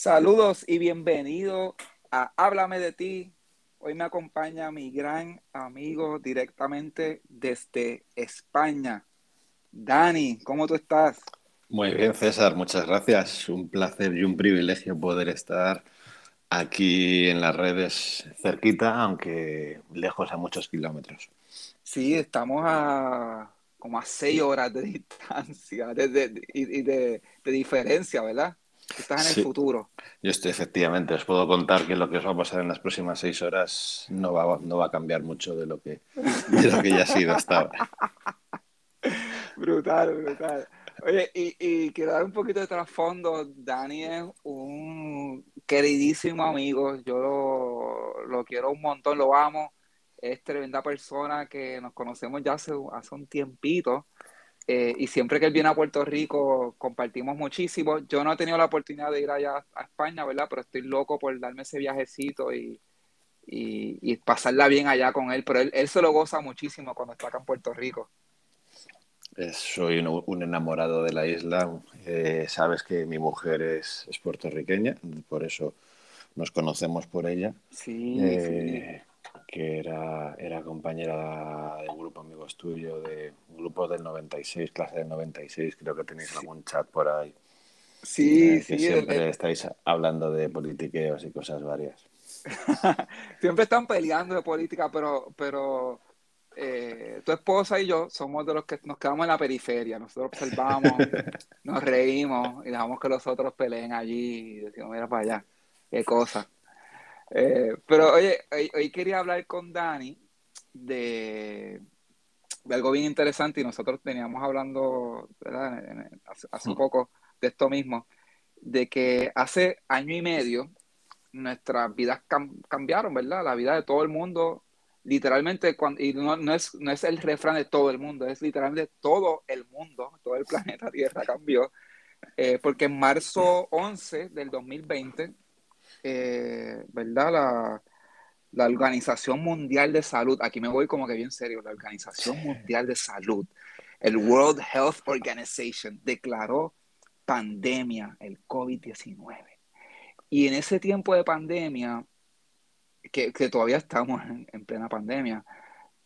Saludos y bienvenido a Háblame de ti. Hoy me acompaña mi gran amigo directamente desde España. Dani, ¿cómo tú estás? Muy bien, César, muchas gracias. Un placer y un privilegio poder estar aquí en las redes cerquita, aunque lejos a muchos kilómetros. Sí, estamos a como a seis horas de distancia y de, diferencia, ¿verdad? Estás en el futuro. Yo estoy, efectivamente, os puedo contar que lo que os va a pasar en las próximas seis horas no va, no va a cambiar mucho de lo que, de lo que ya ha sido hasta ahora. brutal, brutal. Oye, y, y, quiero dar un poquito de trasfondo. Dani es un queridísimo amigo. Yo lo, lo, quiero un montón, lo amo. Es tremenda persona que nos conocemos ya hace, hace un tiempito. Eh, y siempre que él viene a Puerto Rico compartimos muchísimo. Yo no he tenido la oportunidad de ir allá a España, ¿verdad? Pero estoy loco por darme ese viajecito y, y, pasarla bien allá con él. Pero él, él, se lo goza muchísimo cuando está acá en Puerto Rico. soy un, enamorado de la isla. Eh, sabes que mi mujer es, es, puertorriqueña, por eso nos conocemos por ella. Sí, eh, sí que era, era compañera del grupo Amigos Tuyo, de grupo del 96, clase del 96, creo que tenéis algún chat por ahí. Sí, eh, sí. Siempre estáis hablando de politiqueos y cosas varias. siempre están peleando de política, pero, pero eh, tu esposa y yo somos de los que nos quedamos en la periferia. Nosotros observamos, nos reímos y dejamos que los otros peleen allí y decimos, mira para allá, qué cosa. Eh, pero oye, hoy, quería hablar con Dani de, algo bien interesante y nosotros teníamos hablando hace, poco de esto mismo, de que hace año y medio nuestras vidas cambiaron, ¿verdad? La vida de todo el mundo, literalmente, cuando, y no, no, es, no es el refrán de todo el mundo, es literalmente todo el mundo, todo el planeta Tierra cambió, eh, porque en marzo 11 del 2020 eh, ¿verdad? La, la, Organización Mundial de Salud, aquí me voy como que bien serio, la Organización Mundial de Salud, el World Health Organization, declaró pandemia, el COVID-19. Y en ese tiempo de pandemia, que, que todavía estamos en, plena pandemia,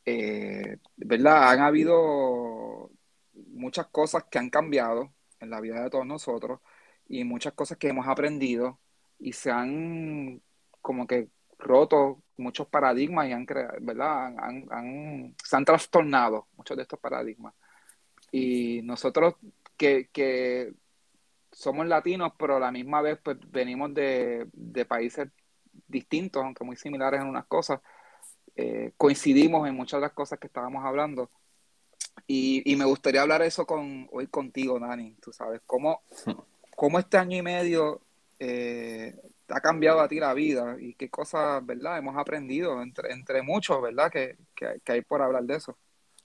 eh, ¿verdad? Han habido muchas cosas que han cambiado en la vida de todos nosotros y muchas cosas que hemos aprendido y se han como que roto muchos paradigmas y han creado, ¿verdad? Han, se han trastornado muchos de estos paradigmas. Y nosotros que, somos latinos, pero a la misma vez pues, venimos de, países distintos, aunque muy similares en unas cosas, eh, coincidimos en muchas de las cosas que estábamos hablando. Y, y, me gustaría hablar eso con, hoy contigo, Dani, tú sabes, cómo, cómo este año y medio eh, ha cambiado a ti la vida y qué cosas, ¿verdad? Hemos aprendido entre, entre muchos, ¿verdad? Que, hay por hablar de eso.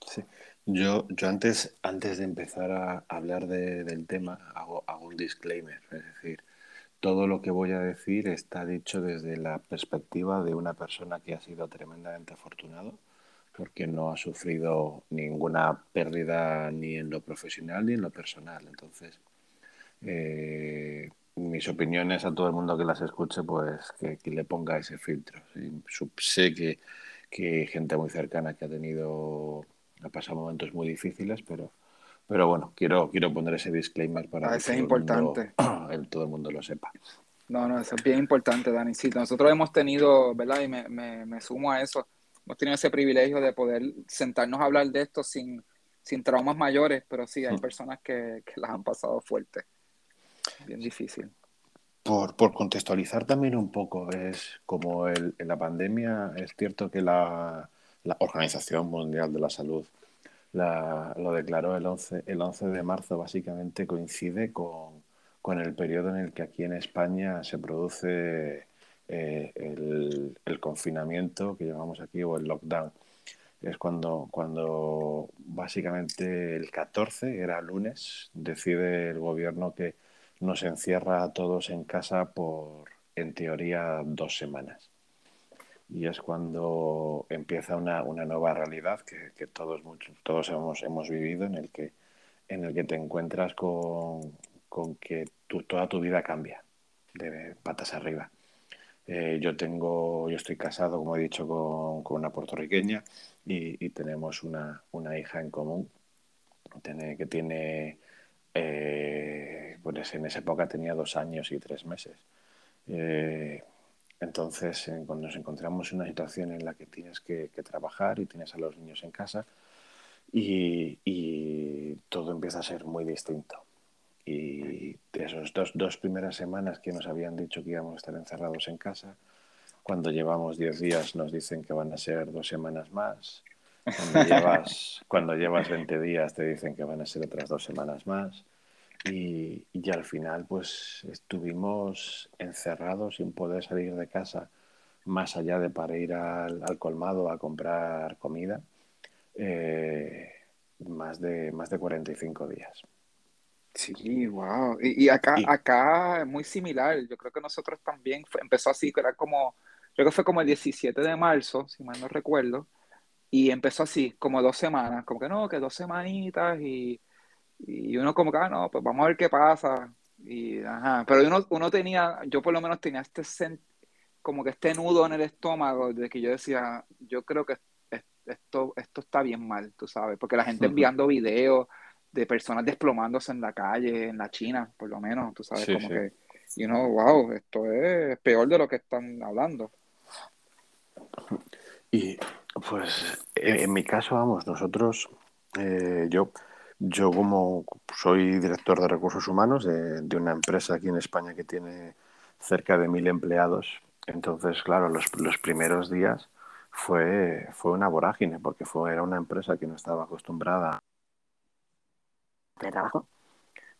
Sí. Yo, yo antes, antes de empezar a hablar del tema, hago, un disclaimer, es decir, todo lo que voy a decir está dicho desde la perspectiva de una persona que ha sido tremendamente afortunado porque no ha sufrido ninguna pérdida ni en lo profesional ni en lo personal. Entonces, eh, mis opiniones a todo el mundo que las escuche, pues que, le ponga ese filtro. Sé que, que gente muy cercana que ha tenido, ha pasado momentos muy difíciles, pero, pero bueno, quiero, quiero poner ese disclaimer para ah, que todo, importante. El mundo, todo el mundo lo sepa. No, no, eso es bien importante, Dani. Sí, nosotros hemos tenido, ¿verdad? Y me, me, me sumo a eso, hemos tenido ese privilegio de poder sentarnos a hablar de esto sin, sin traumas mayores, pero sí, hay mm. personas que, que las han pasado fuertes bien difícil. Por, por, contextualizar también un poco, es como el, la pandemia, es cierto que la, la Organización Mundial de la Salud la, lo declaró el 11, el 11 de marzo, básicamente coincide con, con, el periodo en el que aquí en España se produce eh, el, el, confinamiento que llamamos aquí o el lockdown. Es cuando, cuando básicamente el 14, era lunes, decide el gobierno que nos encierra a todos en casa por, en teoría, dos semanas. Y es cuando empieza una, una nueva realidad que, que todos, todos hemos, hemos vivido, en el que, en el que te encuentras con, con que tu, toda tu vida cambia. de patas arriba. Eh, yo tengo, yo estoy casado, como he dicho, con, una puertorriqueña y, tenemos una, hija en común que tiene, eh, pues en esa época tenía dos años y tres meses. Eh, entonces, cuando nos encontramos en una situación en la que tienes que, trabajar y tienes a los niños en casa y todo empieza a ser muy distinto. Y de esas dos, primeras semanas que nos habían dicho que íbamos a estar encerrados en casa, cuando llevamos 10 días nos dicen que van a ser dos semanas más. Cuando llevas, cuando llevas 20 días te dicen que van a ser otras dos semanas más. Y, y al final pues estuvimos encerrados sin poder salir de casa más allá de para ir al, al colmado a comprar comida, eh, más, de, más de 45 días. Sí, wow. Y, acá, acá es muy similar. Yo creo que nosotros también empezó así, que era como, creo que fue como el 17 de marzo, si mal no recuerdo, y empezó así, como dos semanas, como que no, que dos semanitas, y, y uno como que, ah, no, pues vamos a ver qué pasa. Y, ajá. Pero uno, uno tenía, yo por lo menos tenía este como que este nudo en el estómago de que yo decía, yo creo que esto, esto está bien mal, tú sabes, porque la gente enviando videos de personas desplomándose en la calle, en la China, por lo menos, tú sabes, como que, y uno, wow, esto es peor de lo que están hablando. Y pues en, mi caso, vamos, nosotros, eh, yo, yo como soy director de recursos humanos de, de, una empresa aquí en España que tiene cerca de mil empleados, entonces, claro, los, los primeros días fue, fue una vorágine, porque fue, era una empresa que no estaba acostumbrada de trabajo.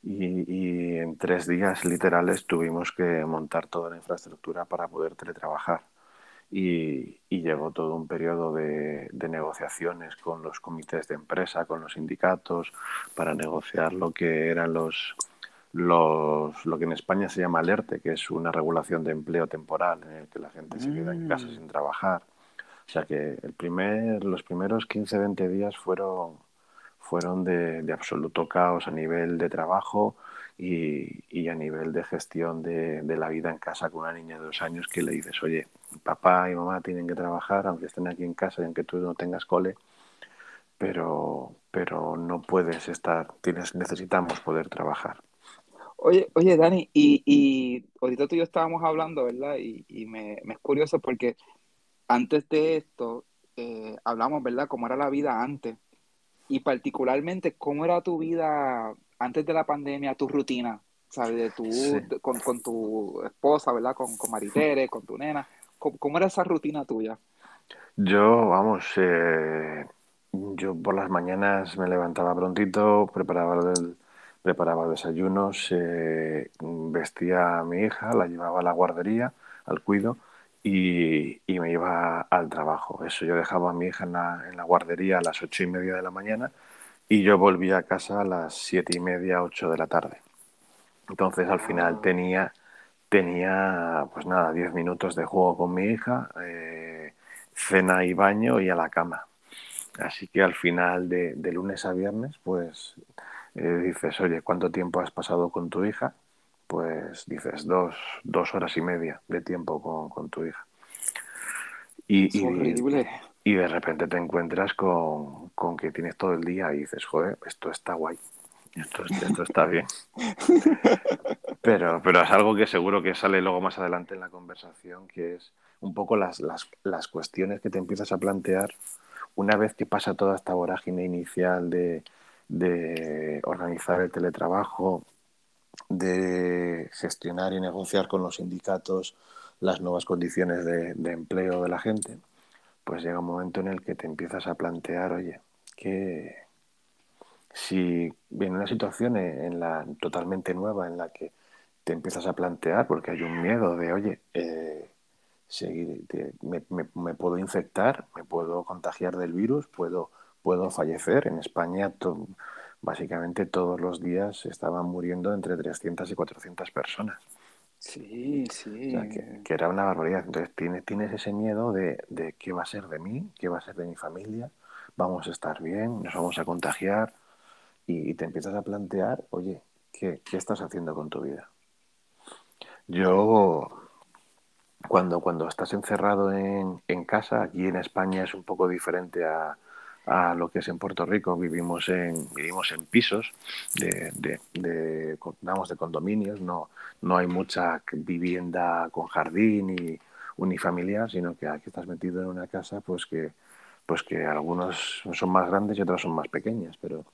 Y, en tres días literales tuvimos que montar toda la infraestructura para poder teletrabajar. Y, llegó todo un periodo de, negociaciones con los comités de empresa, con los sindicatos, para negociar lo que eran los, los, lo que en España se llama alerte, que es una regulación de empleo temporal en el que la gente se queda en casa mm. sin trabajar. O sea que el primer, los primeros 15-20 días fueron, fueron de, de, absoluto caos a nivel de trabajo y, y a nivel de gestión de, de, la vida en casa con una niña de dos años que le dices, oye, papá y mamá tienen que trabajar, aunque estén aquí en casa y aunque tú no tengas cole, pero, pero no puedes estar, tienes, necesitamos poder trabajar. Oye, oye Dani, y, y ahorita tú y yo estábamos hablando, ¿verdad? Y, y me, me, es curioso porque antes de esto eh, hablamos, ¿verdad? Cómo era la vida antes y particularmente cómo era tu vida antes de la pandemia, tu rutina, ¿sabes? De tu, con, con, tu esposa, ¿verdad? Con, con Maritere, con tu nena. ¿Cómo, era esa rutina tuya? Yo, vamos, eh, yo por las mañanas me levantaba prontito, preparaba el, preparaba desayunos, eh, vestía a mi hija, la llevaba a la guardería, al cuido, y, me iba al trabajo. Eso yo dejaba a mi hija en la, guardería a las ocho y media de la mañana y yo volvía a casa a las siete y media, ocho de la tarde. Entonces al final tenía, tenía pues nada, diez minutos de juego con mi hija, eh, cena y baño y a la cama. Así que al final de, lunes a viernes, pues eh, dices, oye, ¿cuánto tiempo has pasado con tu hija? pues dices dos, dos horas y media de tiempo con, con tu hija. Y, y, y, de repente te encuentras con, con, que tienes todo el día y dices, joder, esto está guay, esto, esto está bien. pero, pero es algo que seguro que sale luego más adelante en la conversación, que es un poco las, las, las cuestiones que te empiezas a plantear una vez que pasa toda esta vorágine inicial de, de organizar el teletrabajo, de gestionar y negociar con los sindicatos las nuevas condiciones de, empleo de la gente, pues llega un momento en el que te empiezas a plantear, oye, que si viene una situación en la totalmente nueva en la que te empiezas a plantear, porque hay un miedo de, oye, eh, seguir, me, puedo infectar, me puedo contagiar del virus, puedo, puedo fallecer. En España básicamente todos los días estaban muriendo entre 300 y 400 personas. Sí, sí. que, era una barbaridad. Entonces tienes, tienes ese miedo de, de, qué va a ser de mí, qué va a ser de mi familia, vamos a estar bien, nos vamos a contagiar y, te empiezas a plantear, oye, ¿qué, ¿qué, estás haciendo con tu vida? Yo, cuando, cuando estás encerrado en, en casa, aquí en España es un poco diferente a, a lo que es en Puerto Rico. Vivimos en, vivimos en pisos de, de, de, de condominios, no, no hay mucha vivienda con jardín y unifamiliar, sino que aquí estás metido en una casa pues que, pues que algunos son más grandes y otras son más pequeñas, pero,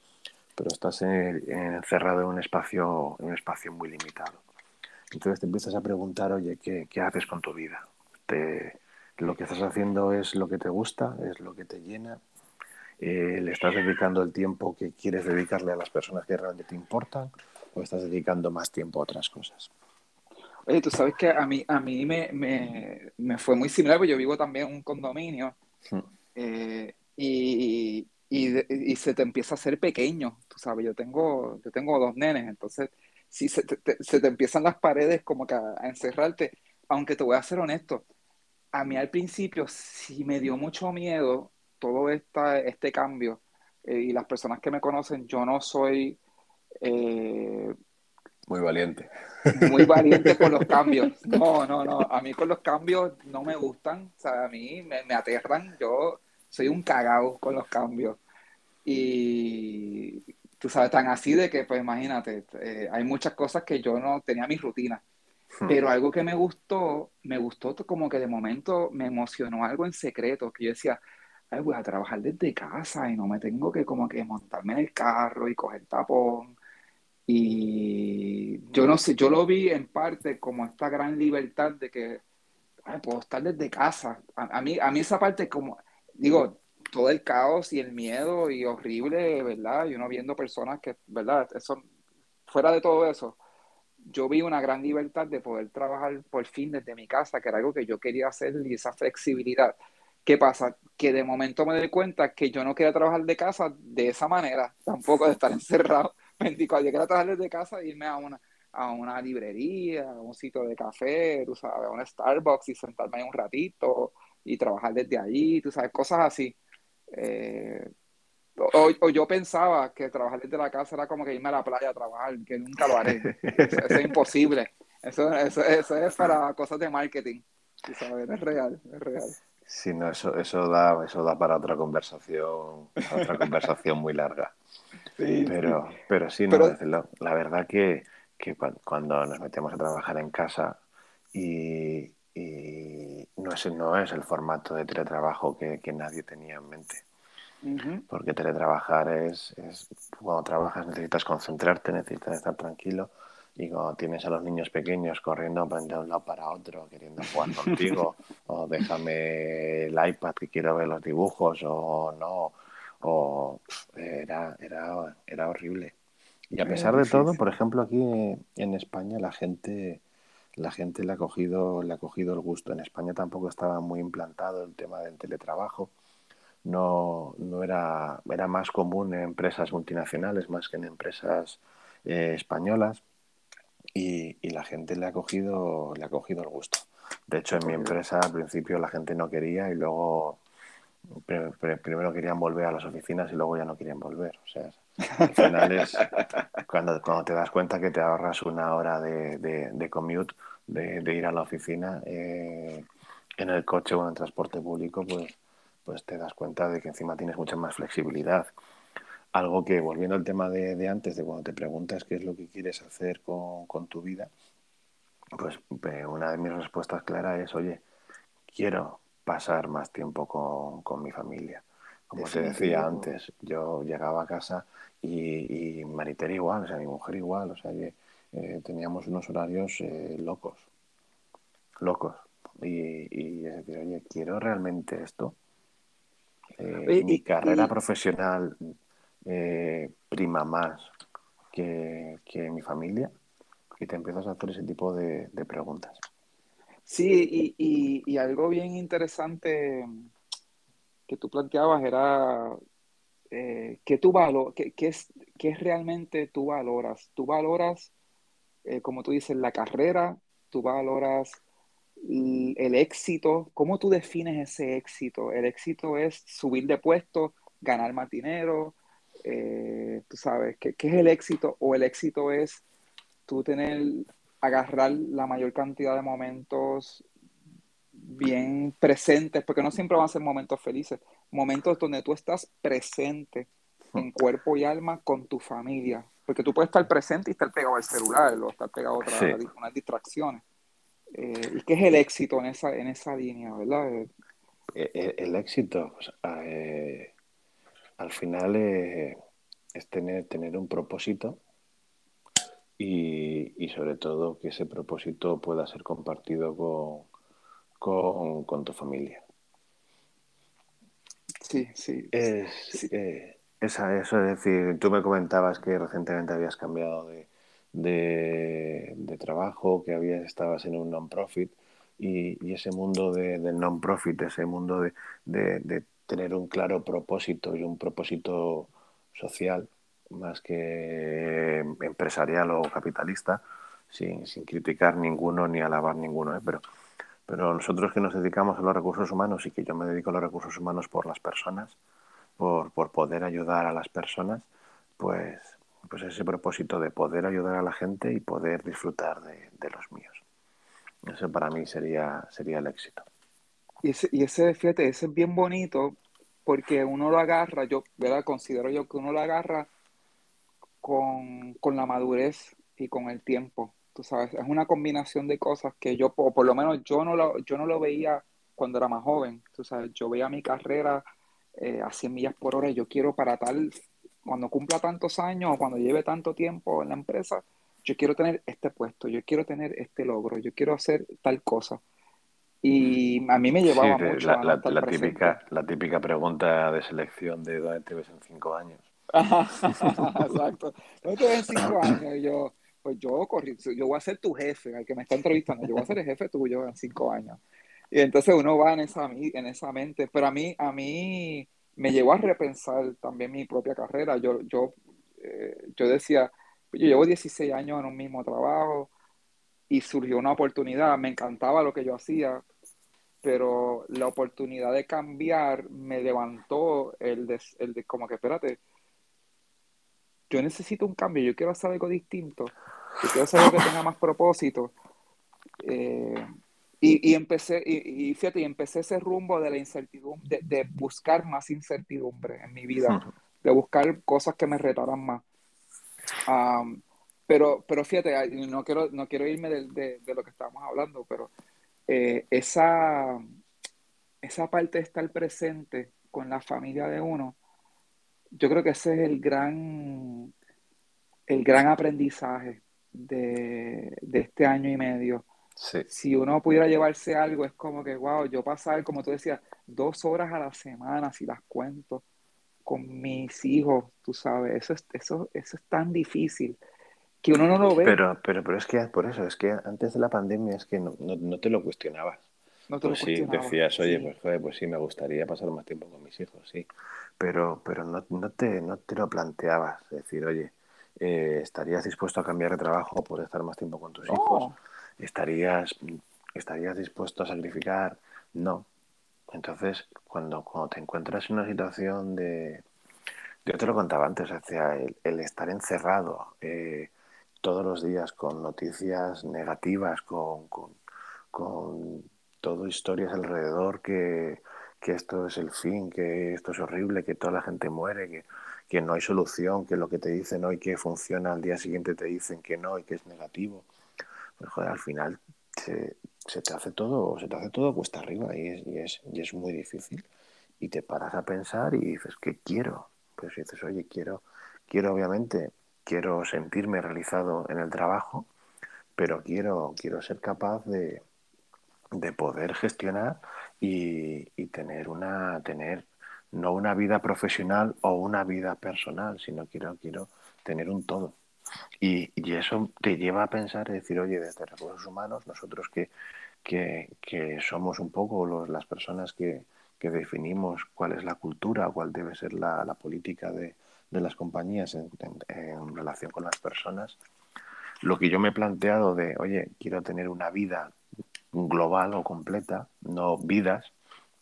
pero estás encerrado en un espacio, en un espacio muy limitado. Entonces te empiezas a preguntar, oye, ¿qué, qué haces con tu vida? Te, ¿Lo que estás haciendo es lo que te gusta? ¿Es lo que te llena? Eh, ¿Le estás dedicando el tiempo que quieres dedicarle a las personas que realmente te importan o estás dedicando más tiempo a otras cosas? Oye, tú sabes que a mí, a mí me, me, me fue muy similar, porque yo vivo también en un condominio hmm. eh, y, y, y, se te empieza a hacer pequeño, tú sabes, yo tengo, yo tengo dos nenes, entonces si se te, se te empiezan las paredes como que a, a encerrarte, aunque te voy a ser honesto, a mí al principio sí me dio mucho miedo todo esta, este cambio eh, y las personas que me conocen, yo no soy... Eh, muy valiente. Muy valiente con los cambios. No, no, no. A mí con los cambios no me gustan. O sea, a mí me, me aterran. Yo soy un cagao con los cambios. Y tú sabes, tan así de que, pues imagínate, eh, hay muchas cosas que yo no tenía mi rutina. Hmm. Pero algo que me gustó, me gustó como que de momento me emocionó algo en secreto, que yo decía, voy a trabajar desde casa y no me tengo que como que montarme en el carro y coger tapón. Y yo no sé, yo lo vi en parte como esta gran libertad de que puedo estar desde casa. A, mí, a mí esa parte como, digo, todo el caos y el miedo y horrible, ¿verdad? Y uno viendo personas que, ¿verdad? Eso, fuera de todo eso, yo vi una gran libertad de poder trabajar por fin desde mi casa, que era algo que yo quería hacer y esa flexibilidad. ¿Qué pasa? Que de momento me doy cuenta que yo no quería trabajar de casa de esa manera, tampoco de estar encerrado 24. Yo quería trabajar desde casa e irme a una, a una librería, a un sitio de café, tú sabes, a un Starbucks y sentarme ahí un ratito y trabajar desde allí, tú sabes, cosas así. Eh, o, o, yo pensaba que trabajar desde la casa era como que irme a la playa a trabajar, que nunca lo haré. Eso, es imposible. Eso, eso, eso, es para cosas de marketing. Sabes, es real, es real. Sí, no, eso, eso, da, eso da para otra conversación, otra conversación muy larga. Sí, pero, pero sí, no, la verdad que, que, cuando nos metemos a trabajar en casa y, y no, es, no es el formato de teletrabajo que, que nadie tenía en mente. Porque teletrabajar es, es, cuando trabajas necesitas concentrarte, necesitas estar tranquilo y cuando tienes a los niños pequeños corriendo de un lado para otro, queriendo jugar contigo, o déjame el iPad que quiero ver los dibujos, o no, o era, era, era horrible. Y a pesar de todo, por ejemplo, aquí en España la gente, la gente le ha cogido, le ha cogido el gusto. En España tampoco estaba muy implantado el tema del teletrabajo. No, no era, era más común en empresas multinacionales más que en empresas eh, españolas y, y, la gente le ha cogido le ha cogido el gusto. De hecho, en mi empresa al principio la gente no quería y luego primero querían volver a las oficinas y luego ya no querían volver. O sea, al final es cuando, cuando te das cuenta que te ahorras una hora de, de, de commute, de, de, ir a la oficina eh, en el coche o en el transporte público, pues, pues te das cuenta de que encima tienes mucha más flexibilidad algo que, volviendo al tema de, de, antes, de cuando te preguntas qué es lo que quieres hacer con, con tu vida, pues una de mis respuestas claras es, oye, quiero pasar más tiempo con, con mi familia. Como te decía antes, yo llegaba a casa y, y Mariter igual, o sea, mi mujer igual, o sea, que eh, teníamos unos horarios eh, locos, locos. Y, y es decir, oye, quiero realmente esto. Eh, mi carrera profesional eh, prima más que, que, mi familia y te empiezas a hacer ese tipo de, preguntas. Sí, y, y, algo bien interesante que tú planteabas era eh, que tú valo, que, es, realmente tú valoras. Tú valoras, eh, como tú dices, la carrera, tú valoras el, el éxito. ¿Cómo tú defines ese éxito? El éxito es subir de puesto, ganar más dinero, eh, tú sabes, ¿qué, ¿qué, es el éxito? O el éxito es tú tener agarrar la mayor cantidad de momentos bien presentes, porque no siempre van a ser momentos felices, momentos donde tú estás presente en cuerpo y alma con tu familia, porque tú puedes estar presente y estar pegado al celular o estar pegado a otras unas distracciones. Eh, ¿Y qué es el éxito en esa, en esa línea, verdad? El, eh, el, éxito, al final es tener, tener un propósito y, y, sobre todo que ese propósito pueda ser compartido con, con, con tu familia. Sí, sí. Es, Eh, esa, eso es decir, tú me comentabas que recientemente habías cambiado de, de, trabajo, que habías, estabas en un non-profit y, y, ese mundo de, del non-profit, ese mundo de, de, tener un claro propósito y un propósito social más que empresarial o capitalista, sin, sin criticar ninguno ni alabar ninguno, ¿eh? pero pero nosotros que nos dedicamos a los recursos humanos y que yo me dedico a los recursos humanos por las personas, por, por poder ayudar a las personas, pues, pues ese propósito de poder ayudar a la gente y poder disfrutar de, de los míos. Eso para mí sería, sería el éxito. Y ese, y ese, fíjate, ese es bien bonito porque uno lo agarra, yo ¿verdad? considero yo que uno lo agarra con, con la madurez y con el tiempo tú sabes, es una combinación de cosas que yo, por, por lo menos yo no, lo, yo no lo veía cuando era más joven, tú sabes, yo veía mi carrera eh, a 100 millas por hora y yo quiero para tal, cuando cumpla tantos años o cuando lleve tanto tiempo en la empresa, yo quiero tener este puesto, yo quiero tener este logro, yo quiero hacer tal cosa. Y a mí me llevaba mucho la, la, la típica, la típica pregunta de selección de dónde te ves en cinco años. Exacto. ¿Dónde te ves en cinco años? Y yo, pues yo corrí, yo voy a ser tu jefe, al que me está entrevistando, yo voy a ser el jefe tuyo en cinco años. Y entonces uno va en esa, en esa mente, pero a mí, a mí me llevó a repensar también mi propia carrera. Yo, yo, eh, yo decía, yo llevo 16 años en un mismo trabajo y surgió una oportunidad, me encantaba lo que yo hacía, pero la oportunidad de cambiar me levantó el de, el de como que, espérate, yo necesito un cambio, yo quiero hacer algo distinto, yo quiero hacer algo que tenga más propósito. Eh, y, empecé, y, fíjate, y empecé ese rumbo de la incertidumbre, de, buscar más incertidumbre en mi vida, de buscar cosas que me retaran más. pero, pero fíjate, no quiero, no quiero irme de, de, lo que estábamos hablando, pero eh, esa, esa parte de estar presente con la familia de uno, yo creo que ese es el gran, el gran aprendizaje de, este año y medio. Si uno pudiera llevarse algo, es como que, wow, yo pasar, como tú decías, dos horas a la semana, si las cuento, con mis hijos, tú sabes, eso es, eso, eso es tan difícil que uno no lo ve. Pero, pero, pero es que por eso, es que antes de la pandemia es que no, no, te lo cuestionabas. No te pues sí, decías, oye, Pues, pues sí, me gustaría pasar más tiempo con mis hijos, sí pero, pero no, no, te, no te lo planteabas, es decir, oye, eh, ¿estarías dispuesto a cambiar de trabajo por estar más tiempo con tus hijos? ¿Estarías, ¿Estarías dispuesto a sacrificar? No. Entonces, cuando, cuando te encuentras en una situación de... Yo te lo contaba antes, o sea, el, estar encerrado eh, todos los días con noticias negativas, con, con, con todo historias alrededor que, que esto es el fin, que esto es horrible, que toda la gente muere, que, que no hay solución, que lo que te dicen hoy que funciona al día siguiente te dicen que no y que es negativo. Pues al final se, se te hace todo, se te hace todo cuesta arriba y es, y es, y es muy difícil. Y te paras a pensar y dices, ¿qué quiero? Pues dices, oye, quiero, quiero obviamente, quiero sentirme realizado en el trabajo, pero quiero, quiero ser capaz de, de poder gestionar y, tener una tener no una vida profesional o una vida personal, sino quiero quiero tener un todo. Y, y eso te lleva a pensar y decir, oye, desde recursos humanos, nosotros que, que, que somos un poco los, las personas que, que, definimos cuál es la cultura, cuál debe ser la, la política de, de, las compañías en, relación con las personas, lo que yo me he planteado de, oye, quiero tener una vida global o completa, no vidas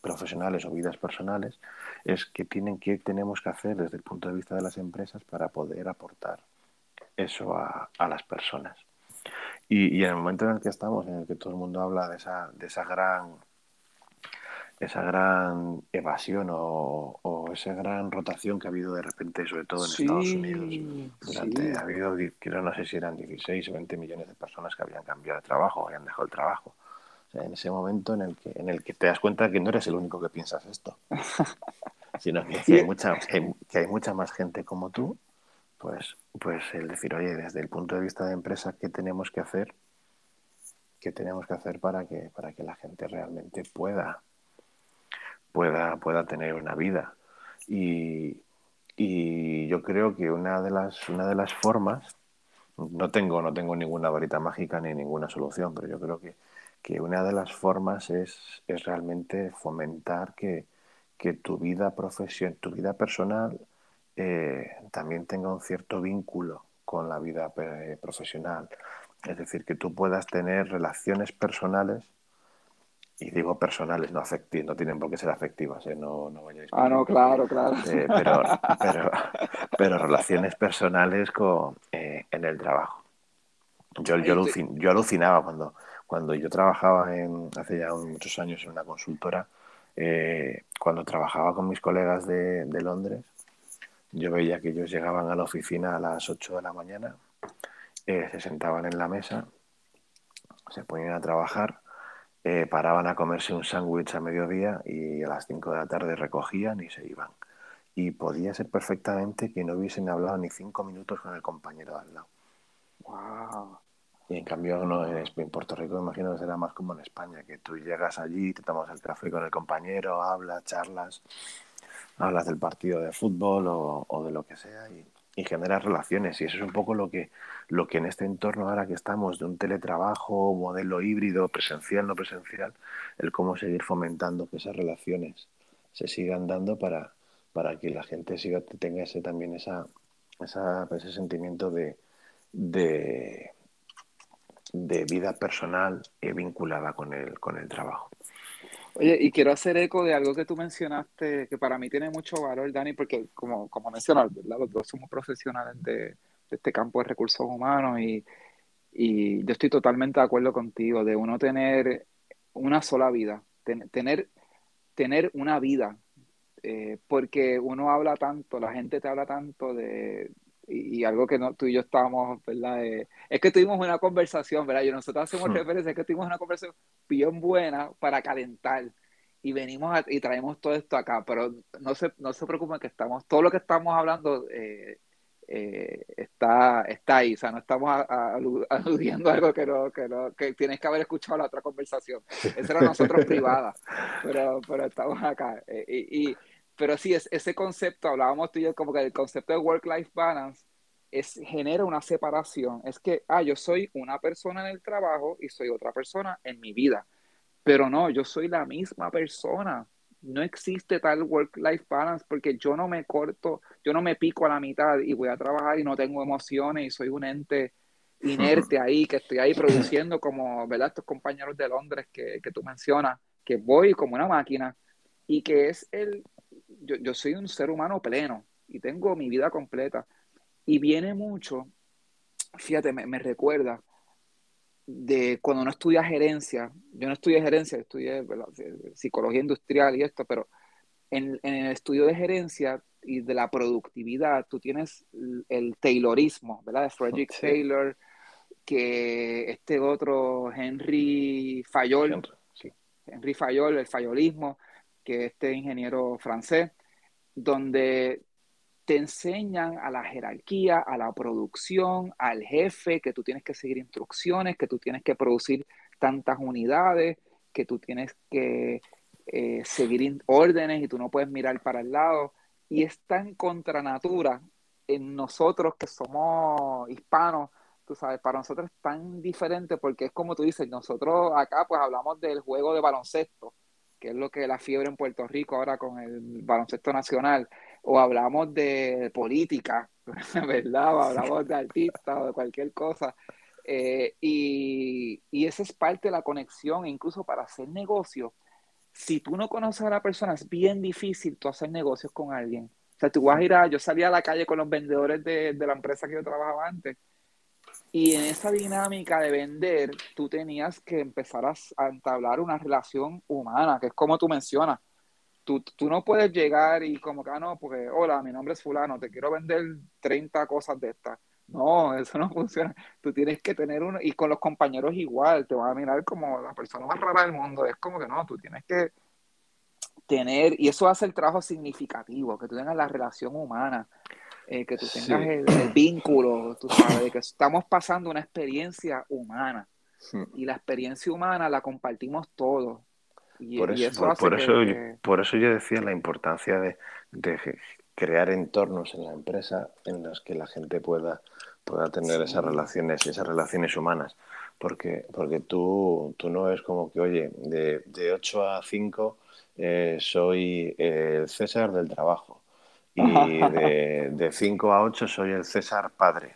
profesionales o vidas personales, es que tienen que tenemos que hacer desde el punto de vista de las empresas para poder aportar eso a, a las personas. Y, en el momento en el que estamos, en el que todo el mundo habla de esa, de esa gran esa gran evasión o, esa gran rotación que ha habido de repente, sobre todo en Estados Unidos. Durante, Ha habido, no sé si eran 16 o 20 millones de personas que habían cambiado de trabajo, habían dejado el trabajo. en ese momento en el, que, en el que te das cuenta que no eres el único que piensas esto, sino que, hay mucha, que hay mucha más gente como tú, pues, pues el decir, oye, desde el punto de vista de empresa, ¿qué tenemos que hacer? ¿Qué tenemos que hacer para que, para que la gente realmente pueda pueda, pueda tener una vida. Y, yo creo que una de las, una de las formas, no tengo, no tengo ninguna varita mágica ni ninguna solución, pero yo creo que, una de las formas es, es realmente fomentar que, tu vida profesión, tu vida personal eh, también tenga un cierto vínculo con la vida eh, profesional. Es decir, que tú puedas tener relaciones personales y digo personales, no afectivas, no tienen por qué ser afectivas, ¿eh? no, no vayáis. Ah, no, claro, claro. Eh, pero, pero, pero, relaciones personales con, eh, en el trabajo. Yo, yo, yo, alucinaba cuando, cuando yo trabajaba en, hace ya muchos años en una consultora, cuando trabajaba con mis colegas de, de Londres, yo veía que ellos llegaban a la oficina a las 8 de la mañana, se sentaban en la mesa, se ponían a trabajar eh, paraban a comerse un sándwich a mediodía y a las 5 de la tarde recogían y se iban. Y podía ser perfectamente que no hubiesen hablado ni cinco minutos con el compañero de al lado. Wow. Y en cambio no, en Puerto Rico imagino que será más como en España, que tú llegas allí, te tomas el café con el compañero, hablas, charlas, hablas del partido de fútbol o, o de lo que sea y, y generas relaciones. Y eso es un poco lo que, lo que en este entorno ahora que estamos de un teletrabajo, modelo híbrido, presencial, no presencial, el cómo seguir fomentando que esas relaciones se sigan dando para, para que la gente siga tenga ese también esa, esa ese sentimiento de, de, de vida personal vinculada con el, con el trabajo. Oye, y quiero hacer eco de algo que tú mencionaste, que para mí tiene mucho valor, Dani, porque como, como mencionas, los dos somos profesionales de, este campo de recursos humanos y, y, yo estoy totalmente de acuerdo contigo, de uno tener una sola vida, tener, tener una vida, eh, porque uno habla tanto, la gente te habla tanto de, y, algo que no, tú y yo estábamos, ¿verdad? Eh, es que tuvimos una conversación, ¿verdad? Y nosotros hacemos hmm. referencia, es que tuvimos una conversación bien buena para calentar y venimos y traemos todo esto acá, pero no se, no se preocupen que estamos, todo lo que estamos hablando eh, eh, está, está ahí, o sea, no estamos aludiendo a algo que no, que no, que tienes que haber escuchado la otra conversación, esa era nosotros privada, pero, pero estamos acá. y, y pero sí, es, ese concepto, hablábamos tú y yo, como que el concepto de work-life balance es, genera una separación. Es que, ah, yo soy una persona en el trabajo y soy otra persona en mi vida. Pero no, yo soy la misma persona. No existe tal work-life balance porque yo no me corto, yo no me pico a la mitad y voy a trabajar y no tengo emociones y soy un ente inerte ahí, que estoy ahí produciendo como, ¿verdad? Estos compañeros de Londres que, que tú mencionas, que voy como una máquina y que es el, yo, yo soy un ser humano pleno y tengo mi vida completa. Y viene mucho, fíjate, me, recuerda de cuando uno estudia gerencia, yo no estudié gerencia, estudié psicología industrial y esto, pero en, el estudio de gerencia y de la productividad, tú tienes el Taylorismo, ¿verdad? De Frederick Taylor, que este otro, Henry Fayol, Henry Fayol, el fayolismo, que este ingeniero francés, donde te enseñan a la jerarquía, a la producción, al jefe, que tú tienes que seguir instrucciones, que tú tienes que producir tantas unidades, que tú tienes que eh, seguir órdenes y tú no puedes mirar para el lado. Y está en contra natura en nosotros que somos hispanos, tú sabes, para nosotros es tan diferente porque es como tú dices, nosotros acá pues hablamos del juego de baloncesto, que es lo que la fiebre en Puerto Rico ahora con el baloncesto nacional, o hablamos de política, ¿verdad? O hablamos de artistas o de cualquier cosa. Eh, y, y esa es parte de la conexión, incluso para hacer negocios. Si tú no conoces a la persona, es bien difícil tú hacer negocios con alguien. O sea, tú vas a ir a, yo salía a la calle con los vendedores de, de la empresa que yo trabajaba antes Y en esa dinámica de vender, tú tenías que empezar a, entablar una relación humana, que es como tú mencionas. Tú, tú, no puedes llegar y como que, ah, no, porque, hola, mi nombre es fulano, te quiero vender 30 cosas de estas. No, eso no funciona. Tú tienes que tener uno, y con los compañeros igual, te van a mirar como la persona más rara del mundo. Es como que no, tú tienes que tener, y eso hace el trabajo significativo, que tú tengas la relación humana, eh, que tú tengas el, el, vínculo, tú sabes, que estamos pasando una experiencia humana. Sí. Y la experiencia humana la compartimos todos. Y, por eso, y eso, por, hace por que, eso, que... por eso yo decía la importancia de, de, crear entornos en la empresa en los que la gente pueda, pueda tener sí. esas relaciones, esas relaciones humanas. Porque, porque tú, tú no es como que, oye, de, de 8 a 5 eh, soy el César del trabajo y de, de 5 a 8 soy el César padre,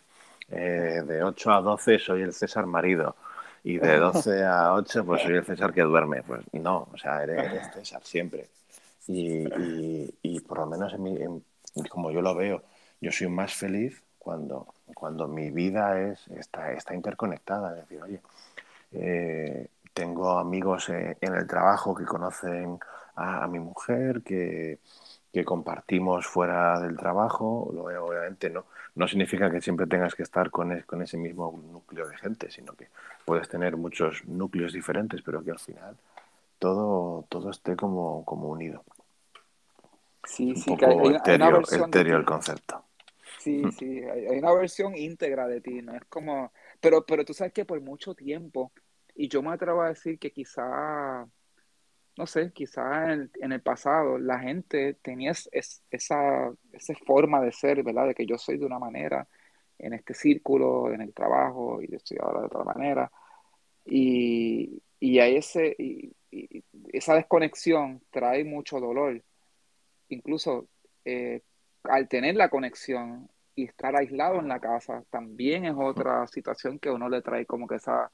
eh, de 8 a 12 soy el César marido y de 12 a 8 pues soy el César que duerme. Pues no, o sea, eres, eres César siempre. Y, y, y, por lo menos en mi, en, como yo lo veo, yo soy más feliz cuando, cuando mi vida es, está, está interconectada. Es decir, oye, eh, tengo amigos en, en el trabajo que conocen a, a mi mujer, que, que, compartimos fuera del trabajo, obviamente no, no significa que siempre tengas que estar con, es, con, ese mismo núcleo de gente, sino que puedes tener muchos núcleos diferentes, pero que al final todo, todo esté como, como unido. Sí, Un sí, poco que hay, hay etéreo, una versión etéreo el concepto. Sí, Mm. sí, hay, hay una versión íntegra de ti, ¿no? Es como, pero, pero tú sabes que por mucho tiempo, y yo me atrevo a decir que quizá no sé, quizás en, el pasado la gente tenía es, es, esa, esa forma de ser, ¿verdad? De que yo soy de una manera en este círculo, en el trabajo, y yo estoy ahora de otra manera. Y, y hay ese, esa desconexión trae mucho dolor. Incluso eh, al tener la conexión y estar aislado en la casa, también es otra situación que uno le trae como que esa,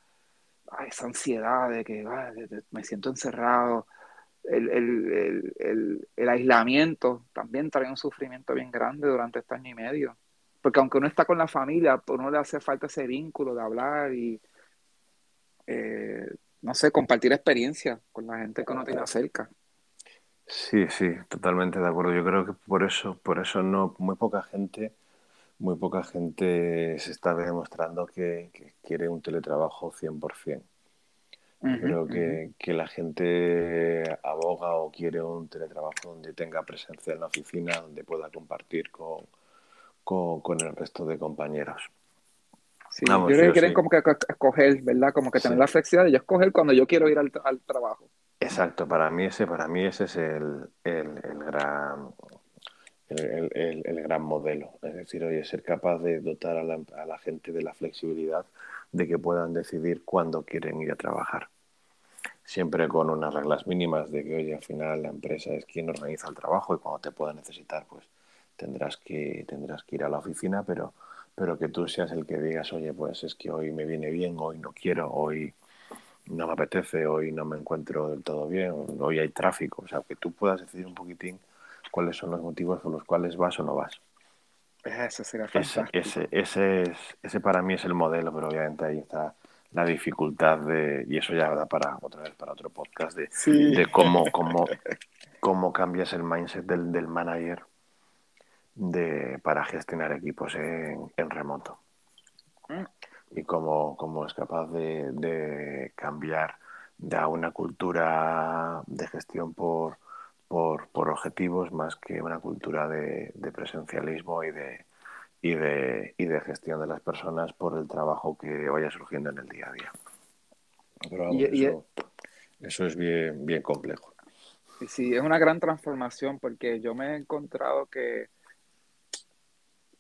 esa ansiedad de que ay, me siento encerrado. El, el, el, el, aislamiento también trae un sufrimiento bien grande durante este año y medio. Porque aunque uno está con la familia, uno le hace falta ese vínculo de hablar y, eh, no sé, compartir experiencias con la gente que uno tiene cerca. Sí, sí, totalmente de acuerdo. Yo creo que por eso, por eso no, muy poca gente, muy poca gente se está demostrando que, que quiere un teletrabajo 100%. Yo creo que, que, la gente aboga o quiere un teletrabajo donde tenga presencia en la oficina, donde pueda compartir con, con, con el resto de compañeros. Sí, Vamos, yo creo que quieren sí. como que escoger, ¿verdad? Como que tener sí. la flexibilidad de yo escoger cuando yo quiero ir al, al, trabajo. Exacto, para mí ese, para mí ese es el, el, el gran el, el, el, gran modelo. Es decir, oye, ser capaz de dotar a la, a la gente de la flexibilidad de que puedan decidir cuándo quieren ir a trabajar siempre con unas reglas mínimas de que, oye, al final la empresa es quien organiza el trabajo y cuando te pueda necesitar, pues tendrás que, tendrás que ir a la oficina, pero, pero que tú seas el que digas, oye, pues es que hoy me viene bien, hoy no quiero, hoy no me apetece, hoy no me encuentro del todo bien, hoy hay tráfico, o sea, que tú puedas decidir un poquitín cuáles son los motivos por los cuales vas o no vas. Eso sería fantástico. Ese, ese, ese, es, ese para mí es el modelo, pero obviamente ahí está la dificultad de, y eso ya da para otra vez para otro podcast, de, sí. de cómo, cómo, cómo cambias el mindset del, del manager de, para gestionar equipos en, en remoto. Y cómo, cómo es capaz de, de cambiar de una cultura de gestión por, por, por objetivos más que una cultura de, de presencialismo y de, y de, y de gestión de las personas por el trabajo que vaya surgiendo en el día a día. Pero vamos, y, eso, y, eso, es bien, bien complejo. Sí, es una gran transformación porque yo me he encontrado que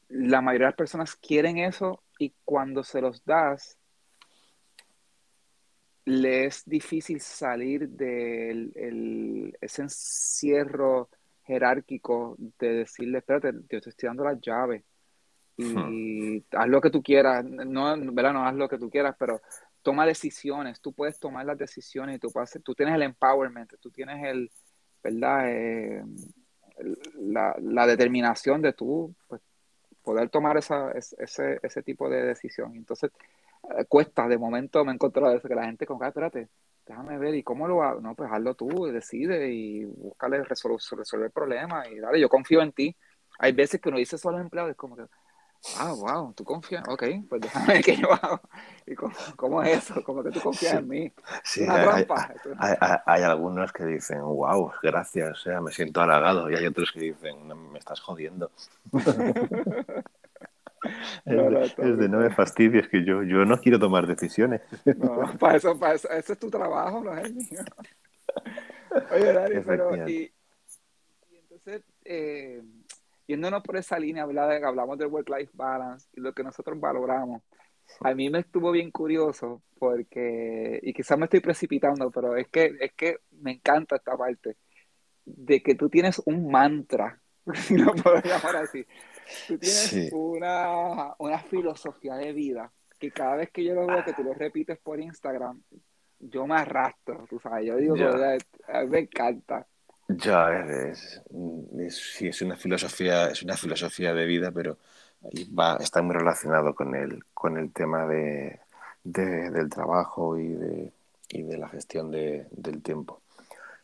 la mayoría de las personas quieren eso y cuando se los das, le es difícil salir de el, ese encierro jerárquico de decirle, espérate, yo te estoy dando las llaves y hmm. haz lo que tú quieras, no, ¿verdad? no haz lo que tú quieras, pero toma decisiones, tú puedes tomar las decisiones y tú, puedes, tú tienes el empowerment, tú tienes el, ¿verdad? Eh, la, la, determinación de tú pues, poder tomar esa, ese, ese tipo de decisión. Entonces, eh, cuesta, de momento me he encontrado eso, que la gente con que, espérate, déjame ver, ¿y cómo lo hago? No, pues hazlo tú, decide y búscale resolver, el problema y dale, yo confío en ti. Hay veces que uno dice eso a los empleados, es como que, ah, wow, tú confías, ok, pues déjame qué yo hago. ¿Y cómo, es eso? ¿Cómo que tú confías en mí? Sí, hay, hay, algunos que dicen, wow, gracias, o sea, me siento halagado, y hay otros que dicen, me estás jodiendo. es, de, no me fastidies, que yo, yo no quiero tomar decisiones. No, para eso, para eso, es tu trabajo, no es el mío. Oye, Dari, pero y, y entonces, eh, yéndonos por esa línea, hablamos del work-life balance y lo que nosotros valoramos. A mí me estuvo bien curioso porque, y quizás me estoy precipitando, pero es que, es que me encanta esta parte de que tú tienes un mantra, si lo puedo llamar así, Tú tienes una, una, filosofía de vida que cada vez que yo lo veo, que tú lo repites por Instagram, yo me arrastro, tú sabes. Yo digo, me encanta. Ya, es, sí, es una filosofía, es una filosofía de vida, pero va, está muy relacionado con el, con el tema de, del trabajo y de, y de la gestión de, del tiempo.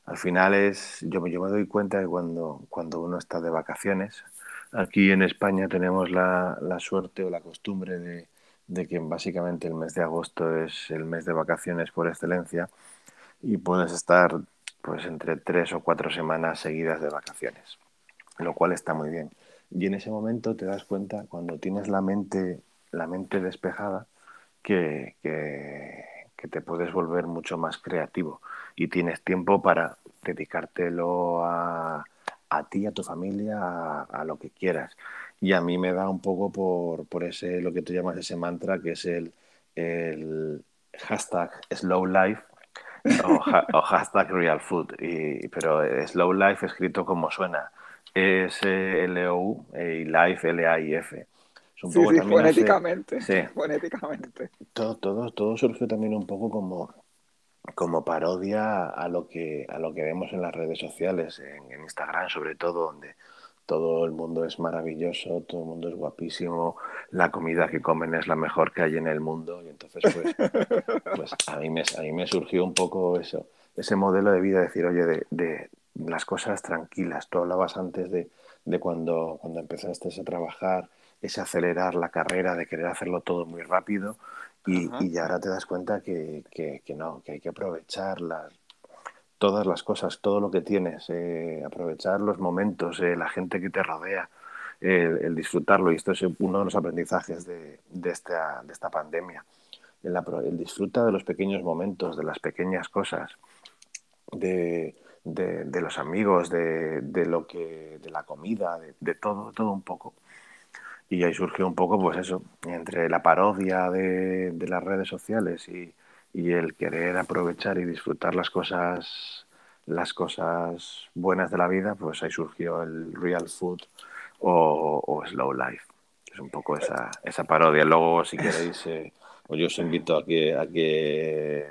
Al final es, yo, yo me doy cuenta que cuando, cuando uno está de vacaciones, Aquí en España tenemos la, suerte o la costumbre de, que básicamente el mes de agosto es el mes de vacaciones por excelencia y puedes estar pues entre tres o cuatro semanas seguidas de vacaciones, lo cual está muy bien. Y en ese momento te das cuenta cuando tienes la mente, la mente despejada que, que te puedes volver mucho más creativo y tienes tiempo para dedicártelo a, a ti, a tu familia, a, lo que quieras. Y a mí me da un poco por, por ese, lo que tú llamas ese mantra, que es el, el hashtag slow life o, hashtag real food. Y, pero slow life escrito como suena. S-L-O-U y life L-A-I-F. Es un poco también fonéticamente. sí. Fonéticamente. Todo, todo, todo surgió también un poco como como parodia a lo que a lo que vemos en las redes sociales, en, Instagram sobre todo, donde todo el mundo es maravilloso, todo el mundo es guapísimo, la comida que comen es la mejor que hay en el mundo y entonces pues, pues a mí me a mí me surgió un poco eso, ese modelo de vida, decir, oye, de, de las cosas tranquilas. Tú hablabas antes de, de cuando, cuando empezaste a trabajar, ese acelerar la carrera, de querer hacerlo todo muy rápido y, y ahora te das cuenta que, que, que, no, que hay que aprovechar las, todas las cosas, todo lo que tienes, eh, aprovechar los momentos, eh, la gente que te rodea, el, disfrutarlo. Y esto es uno de los aprendizajes de, de, esta, de esta pandemia. El, disfruta de los pequeños momentos, de las pequeñas cosas, de, de, los amigos, de, lo que, de la comida, de, todo, todo un poco. Y ahí surgió un poco, pues eso, entre la parodia de las redes sociales y, y, el querer aprovechar y disfrutar las cosas, las cosas buenas de la vida, pues ahí surgió el real food o, o slow life. Es un poco esa, esa parodia. Luego, si queréis, eh, yo os invito a que, a que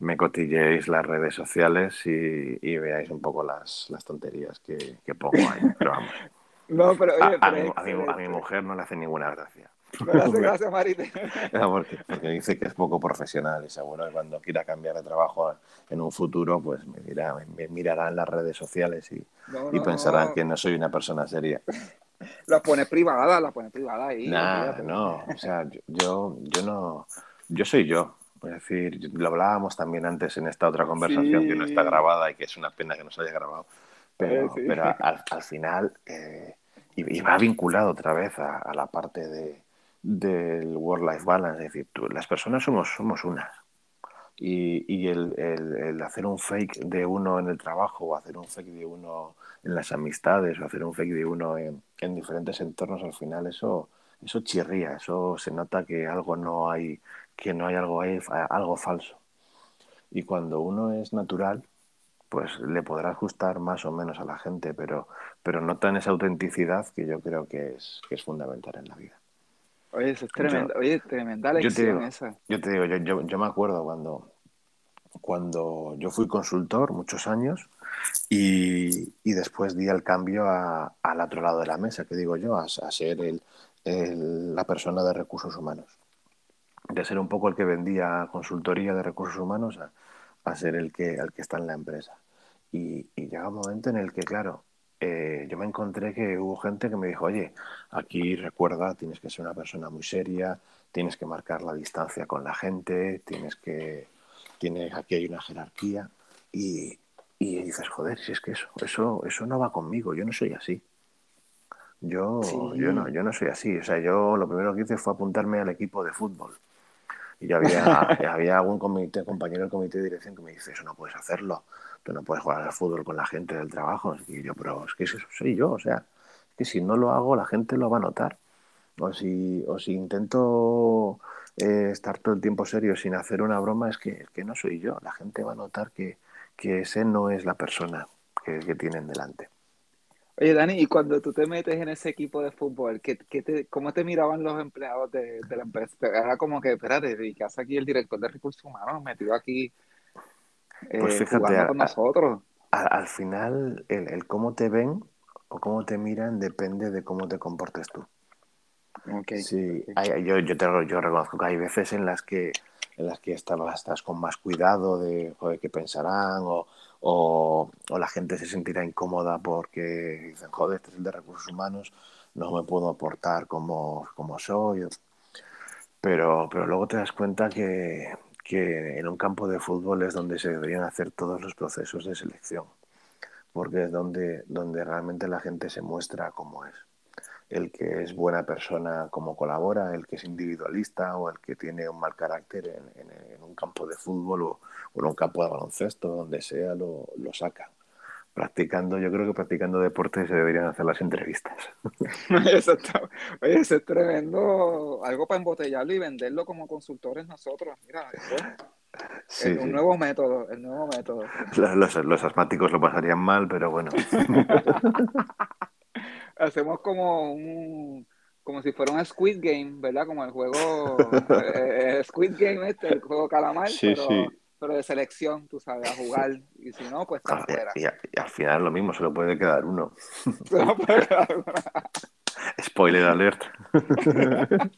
me cotilleéis las redes sociales y, y veáis un poco las, las tonterías que, que pongo ahí. Pero vamos. No, pero oye, a, mi, mujer no le hace ninguna gracia. No le hace gracia, Marite. porque, porque, dice que es poco profesional y seguro que cuando quiera cambiar de trabajo en un futuro, pues me, dirá, me mirará en las redes sociales y, y pensarán que no soy una persona seria. La pone privada, la pone privada ahí. Nah, no, o sea, yo, yo no, yo soy yo. Es decir, lo hablábamos también antes en esta otra conversación que no está grabada y que es una pena que no se haya grabado. Pero, eh, pero al, al final, eh, y, va vinculado otra vez a, la parte de, del work-life balance, es decir, las personas somos, somos unas. Y, y el, el, hacer un fake de uno en el trabajo, o hacer un fake de uno en las amistades, o hacer un fake de uno en, en diferentes entornos, al final eso, eso chirría, eso se nota que algo no hay, que no hay algo ahí, algo falso. Y cuando uno es natural, pues le podrá gustar más o menos a la gente, pero, pero nota en esa autenticidad que yo creo que es, que es fundamental en la vida. Oye, eso es tremenda, oye, tremenda lección esa. Yo te digo, yo, yo, yo, me acuerdo cuando, cuando yo fui consultor muchos años y, y después di el cambio a, al otro lado de la mesa, que digo yo, a, a ser el, el, la persona de recursos humanos. de ser un poco el que vendía consultoría de recursos humanos a, a ser el que, el que está en la empresa. Y, y llega un momento en el que, claro, eh, yo me encontré que hubo gente que me dijo, oye, aquí recuerda, tienes que ser una persona muy seria, tienes que marcar la distancia con la gente, tienes que, tienes, aquí hay una jerarquía y, y dices, joder, si es que eso, eso, eso no va conmigo, yo no soy así. Yo, Sí. yo no, yo no soy así. O sea, yo lo primero que hice fue apuntarme al equipo de fútbol. Y ya había, ya había algún comité, compañero del comité de dirección que me dice, eso no puedes hacerlo. Tú no puedes jugar al fútbol con la gente del trabajo. Y yo, pero es que eso soy yo. O sea, es que si no lo hago, la gente lo va a notar. O si, o si intento eh, estar todo el tiempo serio sin hacer una broma, es que, que no soy yo. La gente va a notar que, que ese no es la persona que, que tienen delante. Oye, Dani, y cuando tú te metes en ese equipo de fútbol, ¿qué, qué te, ¿cómo te miraban los empleados de, la empresa? Era como que, espérate, ¿y qué hace aquí el director de recursos humanos metido aquí eh, Pues fíjate, jugando a- con a- nosotros? Al, al final, el, el cómo te ven o cómo te miran depende de cómo te comportes tú. Ok, Sí, hay- yo, yo, te, yo reconozco que hay veces en las que, en las que estás, estás con más cuidado de joder, qué pensarán o, o, o la gente se sentirá incómoda porque dicen, joder, este es el de recursos humanos, no me puedo aportar como, como soy. Pero, pero luego te das cuenta que, que en un campo de fútbol es donde se deberían hacer todos los procesos de selección, porque es donde, donde realmente la gente se muestra cómo es. El que es buena persona como colabora, el que es individualista o el que tiene un mal carácter en, en- en un campo de fútbol o, o en un campo de baloncesto, donde sea, lo, lo saca. Practicando, yo creo que practicando deporte se deberían hacer las entrevistas. Eso está- oye, eso es tremendo, algo para embotellarlo y venderlo como consultores nosotros. Mira, eso Sí, es un sí. nuevo método, el nuevo método. Los, los- los asmáticos lo pasarían mal, pero bueno. Hacemos como un, como si fuera un Squid Game, ¿verdad? Como el juego eh, eh, Squid Game este, el juego Calamar, Sí, pero, sí. Pero de selección, tú sabes, a jugar. Y si no, pues está Ah, fuera. Y, y- al final lo mismo, solo puede quedar uno. Se no puede quedar una. Spoiler alert.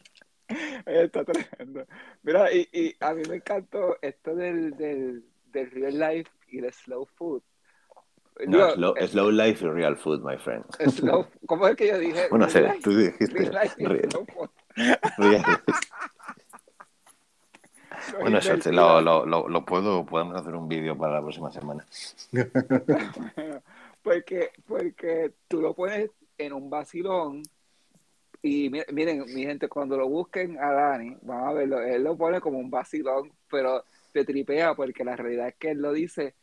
Está tremendo. Mira, y, y a mí me encantó esto del, del, del real life y el slow food. No, Digo, slow, eh, slow life y real food, my friend. slow, ¿cómo es que yo dije? Bueno, sé, tú dijiste real life y real, slow food. real. Bueno, eso lo, lo, lo, lo puedo, podemos hacer un vídeo para la próxima semana. Porque, porque tú lo pones en un vacilón y mi- miren, mi gente, cuando lo busquen a Dani, vamos a verlo, él lo pone como un vacilón, pero te tripea porque la realidad es que él lo dice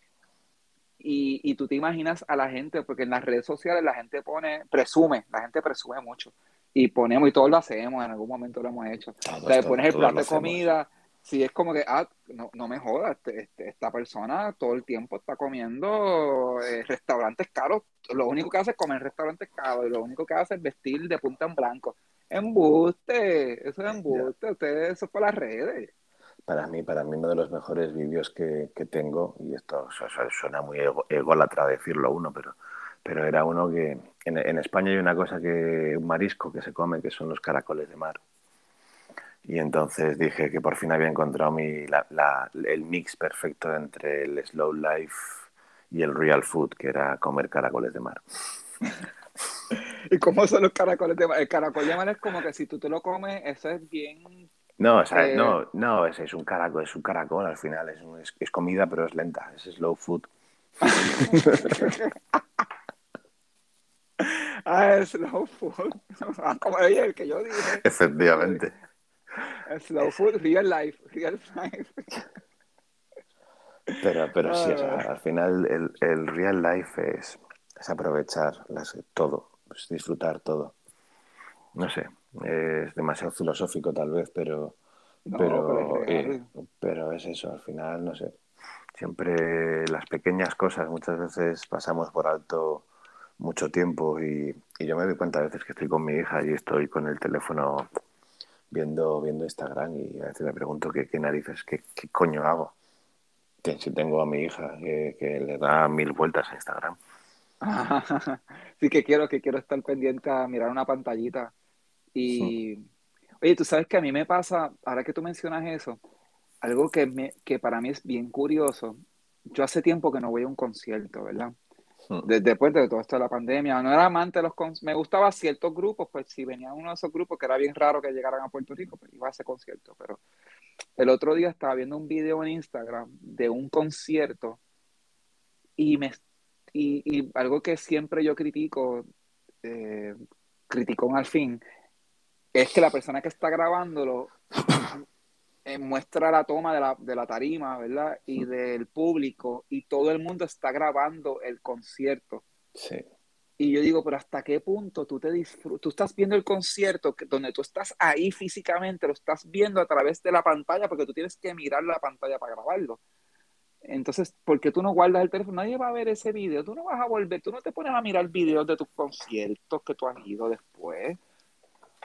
y, y tú te imaginas a la gente, porque en las redes sociales la gente pone, presume, la gente presume mucho y ponemos, y todos lo hacemos, en algún momento lo hemos hecho. Todos, O sea, todos, pones el plato de comida, si es como que, ah, no, no me jodas, este- este- esta persona todo el tiempo está comiendo eh, restaurantes caros, lo único que hace es comer restaurantes caros, y lo único que hace es vestir de punta en blanco. Embuste, eso es embuste, ustedes, eso es por las redes. Para mí, para mí uno de los mejores vídeos que, que tengo, y esto su- su- suena muy ego- ególatra decirlo uno, pero, pero era uno que en, en España hay una cosa que, un marisco que se come, que son los caracoles de mar. Y entonces dije que por fin había encontrado mi, la- la- el mix perfecto entre el slow life y el real food, que era comer caracoles de mar. ¿Y cómo son los caracoles de mar? El caracol de mar es como que si tú te lo comes, eso es bien... No, o sea, Eh. no, no, es, es un caracol, es un caracol al final, es, un- es, es comida pero es lenta, es slow food. Ah, es slow food. Ah, como oye, el que yo dije. Efectivamente. Slow food, real life, real life. Pero, pero sí, o sea, Ah. al final el, el real life es, es aprovechar las- todo, es disfrutar todo. No sé, es demasiado filosófico tal vez, pero, No, pero, pero es eh, pero es eso, al final, no sé. Siempre las pequeñas cosas, muchas veces pasamos por alto mucho tiempo y, y yo me doy cuenta a veces que estoy con mi hija y estoy con el teléfono viendo, viendo Instagram y a veces me pregunto qué, qué narices, qué, qué coño hago. Que si tengo a mi hija que, que le da mil vueltas a Instagram. Sí que quiero, que quiero estar pendiente a mirar una pantallita. Y Oye, tú sabes que a mí me pasa, ahora que tú mencionas eso, algo que, me, que para mí es bien curioso. Yo hace tiempo que no voy a un concierto, ¿verdad? Después de todo esto de la pandemia, no era amante de los conciertos, me gustaba ciertos grupos, pues si venía uno de esos grupos que era bien raro que llegaran a Puerto Rico, pues iba a ese concierto. Pero el otro día estaba viendo un video en Instagram de un concierto y me y, algo que siempre yo critico, eh, criticón al fin, es que la persona que está grabándolo eh, muestra la toma de la, de la, tarima, ¿verdad? Y del público, y todo el mundo está grabando el concierto. Sí. Y yo digo, pero ¿hasta qué punto tú te disfrutas? Tú estás viendo el concierto donde tú estás ahí físicamente, lo estás viendo a través de la pantalla, porque tú tienes que mirar la pantalla para grabarlo. Entonces, ¿por qué tú no guardas el teléfono? Nadie va a ver ese video. Tú no vas a volver, tú no te pones a mirar videos de tus conciertos que tú has ido después.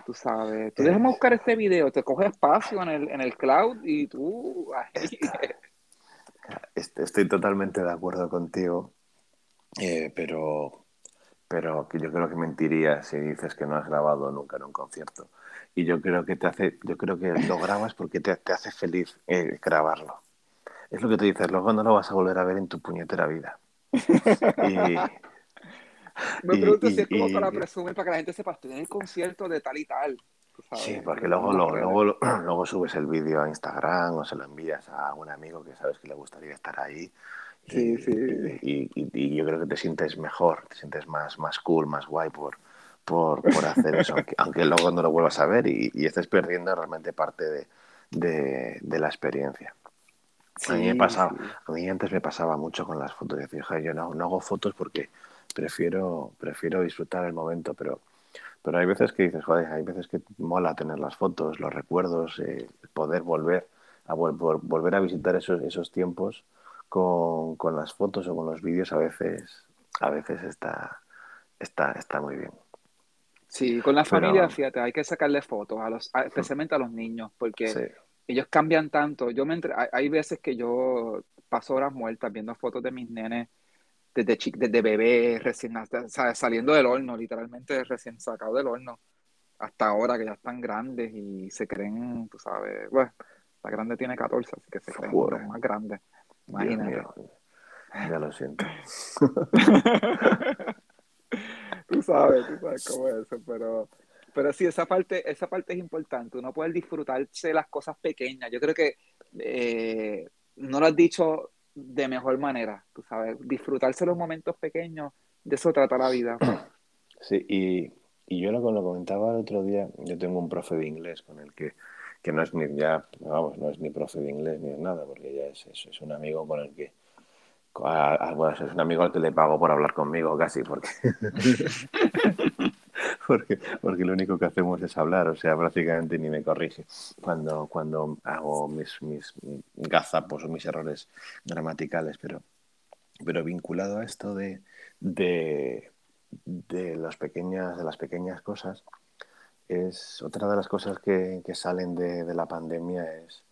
Tú sabes, tú déjame buscar este video, te coge espacio en el, en el cloud y tú... Estoy totalmente de acuerdo contigo, eh, pero, pero yo creo que mentiría si dices que no has grabado nunca en un concierto. Y yo creo que te hace, yo creo que lo grabas porque te, te hace feliz eh, grabarlo. Es lo que te dices, luego no lo vas a volver a ver en tu puñetera vida. y, me pregunto si es como para presumir, para que la gente sepa, estoy en el concierto de tal y tal. Sí, porque luego, luego, luego, subes el vídeo a Instagram o se lo envías a un amigo que sabes que le gustaría estar ahí. Sí, sí. Y, yo creo que te sientes mejor, te sientes más, más cool, más guay por, por, por hacer eso, aunque, luego no lo vuelvas a ver y, estés perdiendo realmente parte de, de, de la experiencia. a mí me pasaba, a mí antes me pasaba mucho con las fotos. Decía, yo no, no hago fotos porque prefiero, prefiero disfrutar el momento, pero, pero hay veces que dices, joder, hay veces que mola tener las fotos, los recuerdos, eh, poder volver a volver a visitar esos, esos tiempos con, con, las fotos o con los vídeos a veces, a veces está, está, está muy bien. Sí, con la familia, fíjate, hay que sacarle fotos, a los, especialmente a los niños, porque ellos cambian tanto. Yo me hay, hay veces que yo paso horas muertas viendo fotos de mis nenes desde, desde bebé, recién saliendo del horno, literalmente recién sacado del horno, hasta ahora que ya están grandes y se creen, tú sabes, bueno, la grande tiene 14, así que se creen más grandes. Imagínate. ya lo siento. tú sabes, tú sabes cómo es eso, pero, pero sí, esa parte, esa parte es importante, uno puede disfrutarse las cosas pequeñas. Yo creo que eh, no lo has dicho de mejor manera, tú sabes, disfrutarse los momentos pequeños, de eso trata la vida. Sí, y, y yo lo, lo comentaba el otro día, yo tengo un profe de inglés con el que, que no es ni ya, vamos, no es ni profe de inglés ni nada, porque ya es, es, es un amigo con el que bueno, es un amigo al que le pago por hablar conmigo casi, porque porque, porque lo único que hacemos es hablar, o sea, prácticamente ni me corrige. Cuando, cuando hago mis, mis gazapos o mis errores gramaticales, pero, pero vinculado a esto de, de, de, los pequeñas, de las pequeñas cosas, es otra de las cosas que, que salen de, de, la pandemia es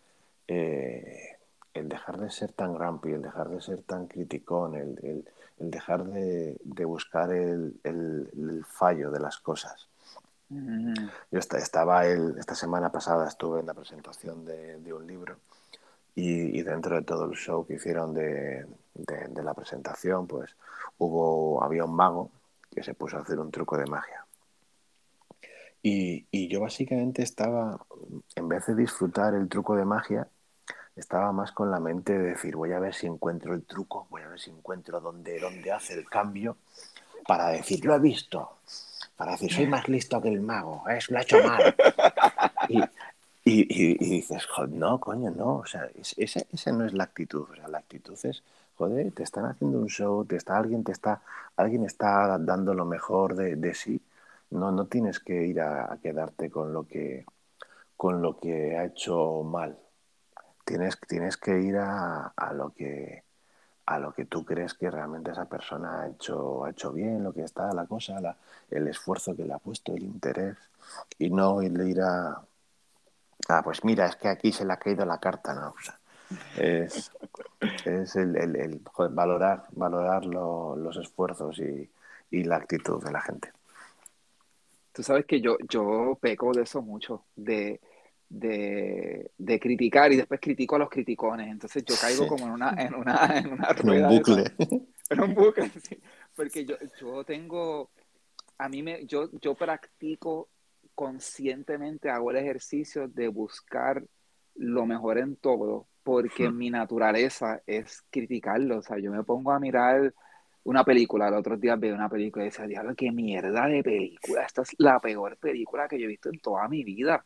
eh, el dejar de ser tan grumpy, el dejar de ser tan criticón, el, el dejar de, de buscar el, el, fallo de las cosas. Mm. Yo estaba el, esta semana pasada, estuve en la presentación de, de un libro y, y, dentro de todo el show que hicieron de, de, la presentación, pues hubo, había un mago que se puso a hacer un truco de magia. Y, y yo básicamente estaba, en vez de disfrutar el truco de magia, estaba más con la mente de decir, voy a ver si encuentro el truco, voy a ver si encuentro dónde, dónde hace el cambio, para decir, lo he visto, para decir, soy más listo que el mago, es, lo ha hecho mal. Y, y, dices, joder, no, coño, no, o sea, esa, esa no es la actitud, o sea, la actitud es, joder, te están haciendo un show, te está, alguien, te está, alguien está dando lo mejor de, de sí, no, no tienes que ir a, a quedarte con lo que con lo que ha hecho mal, tienes, tienes que ir a, a, lo que a lo que tú crees que realmente esa persona ha hecho, ha hecho bien, lo que está, la cosa, el esfuerzo que le ha puesto, el interés, y no ir a, ah, pues mira, es que aquí se le ha caído la carta, no, o es, es el, el, valorar, valorar lo, los esfuerzos y, y la actitud de la gente. Tú sabes que yo, yo peco de eso mucho, de, de, de criticar y después critico a los criticones. Entonces yo caigo como en una, en una, en una rueda. En un bucle. En un bucle, sí. Porque yo, yo tengo, a mí me, yo, yo practico conscientemente, hago el ejercicio de buscar lo mejor en todo, porque mi naturaleza es criticarlo. O sea, yo me pongo a mirar una película, el otro día veo una película y decía, diablo, qué mierda de película, esta es la peor película que yo he visto en toda mi vida.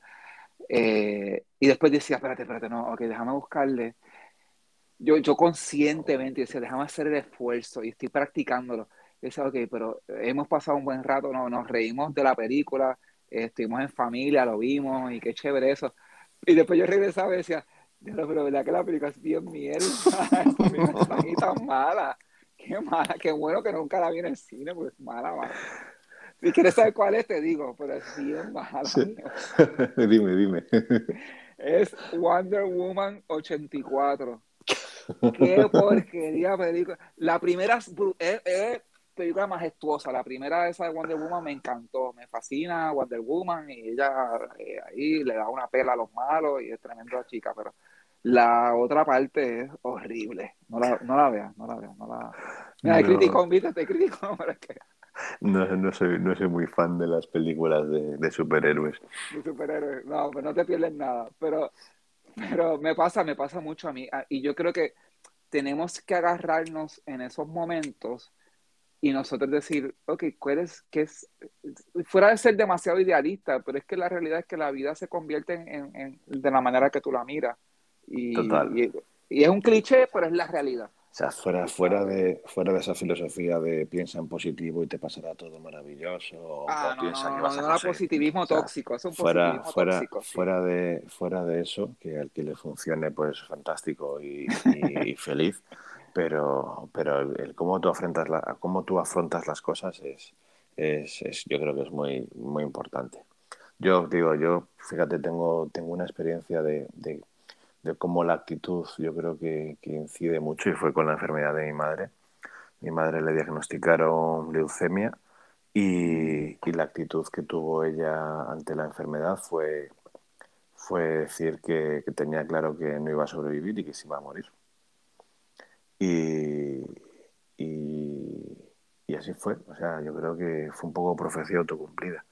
Eh, y después decía, espérate, espérate, no, ok, déjame buscarle. Yo, yo conscientemente decía, déjame hacer el esfuerzo y estoy practicándolo. Y decía, ok, pero hemos pasado un buen rato, no, nos reímos de la película, estuvimos en familia, lo vimos y qué chévere eso. Y después yo regresaba y decía, pero verdad que la película es bien mierda, es tan mala. Qué mala, qué bueno que nunca la vi en el cine, porque es mala, mala. Si quieres saber cuál es, te digo, pero es bien mala. dime, dime. Es Wonder Woman 84. Qué porquería película. La primera es, es, película majestuosa. La primera esa de Wonder Woman me encantó. Me fascina Wonder Woman y ella eh, ahí le da una pela a los malos y es tremenda chica, pero la otra parte es horrible. No la, no la veas, no la veas. No la... Mira, no. crítico, te critico, No, no, soy, no soy muy fan de las películas de, de superhéroes. De superhéroes, no, pues no te pierdes nada. Pero, pero me pasa, me pasa mucho a mí. Ah, y yo creo que tenemos que agarrarnos en esos momentos y nosotros decir, ok, ¿cuál es, qué es? Fuera de ser demasiado idealista, pero es que la realidad es que la vida se convierte en, en, de la manera que tú la miras. Y, Total. Y, y, es un cliché, pero es la realidad. O sea, fuera, fuera, de, fuera de esa filosofía de piensa en positivo y te pasará todo maravilloso. Ah, o no, piensa no, que vas no, a no positivismo o sea, tóxico, es un fuera, positivismo fuera, tóxico. sí. fuera, de, fuera de eso, que al que le funcione, pues fantástico y, y, y feliz. Pero, pero el, el cómo, tú afrontas la, cómo tú afrontas las cosas es, es, es, yo creo que es muy, muy importante. Yo digo, yo, fíjate, tengo, tengo una experiencia de, de de cómo la actitud yo creo que, que, incide mucho y fue con la enfermedad de mi madre. Mi madre le diagnosticaron leucemia y, y la actitud que tuvo ella ante la enfermedad fue, fue decir que, que, tenía claro que no iba a sobrevivir y que se iba a morir. Y, y, y así fue. O sea, yo creo que fue un poco profecía autocumplida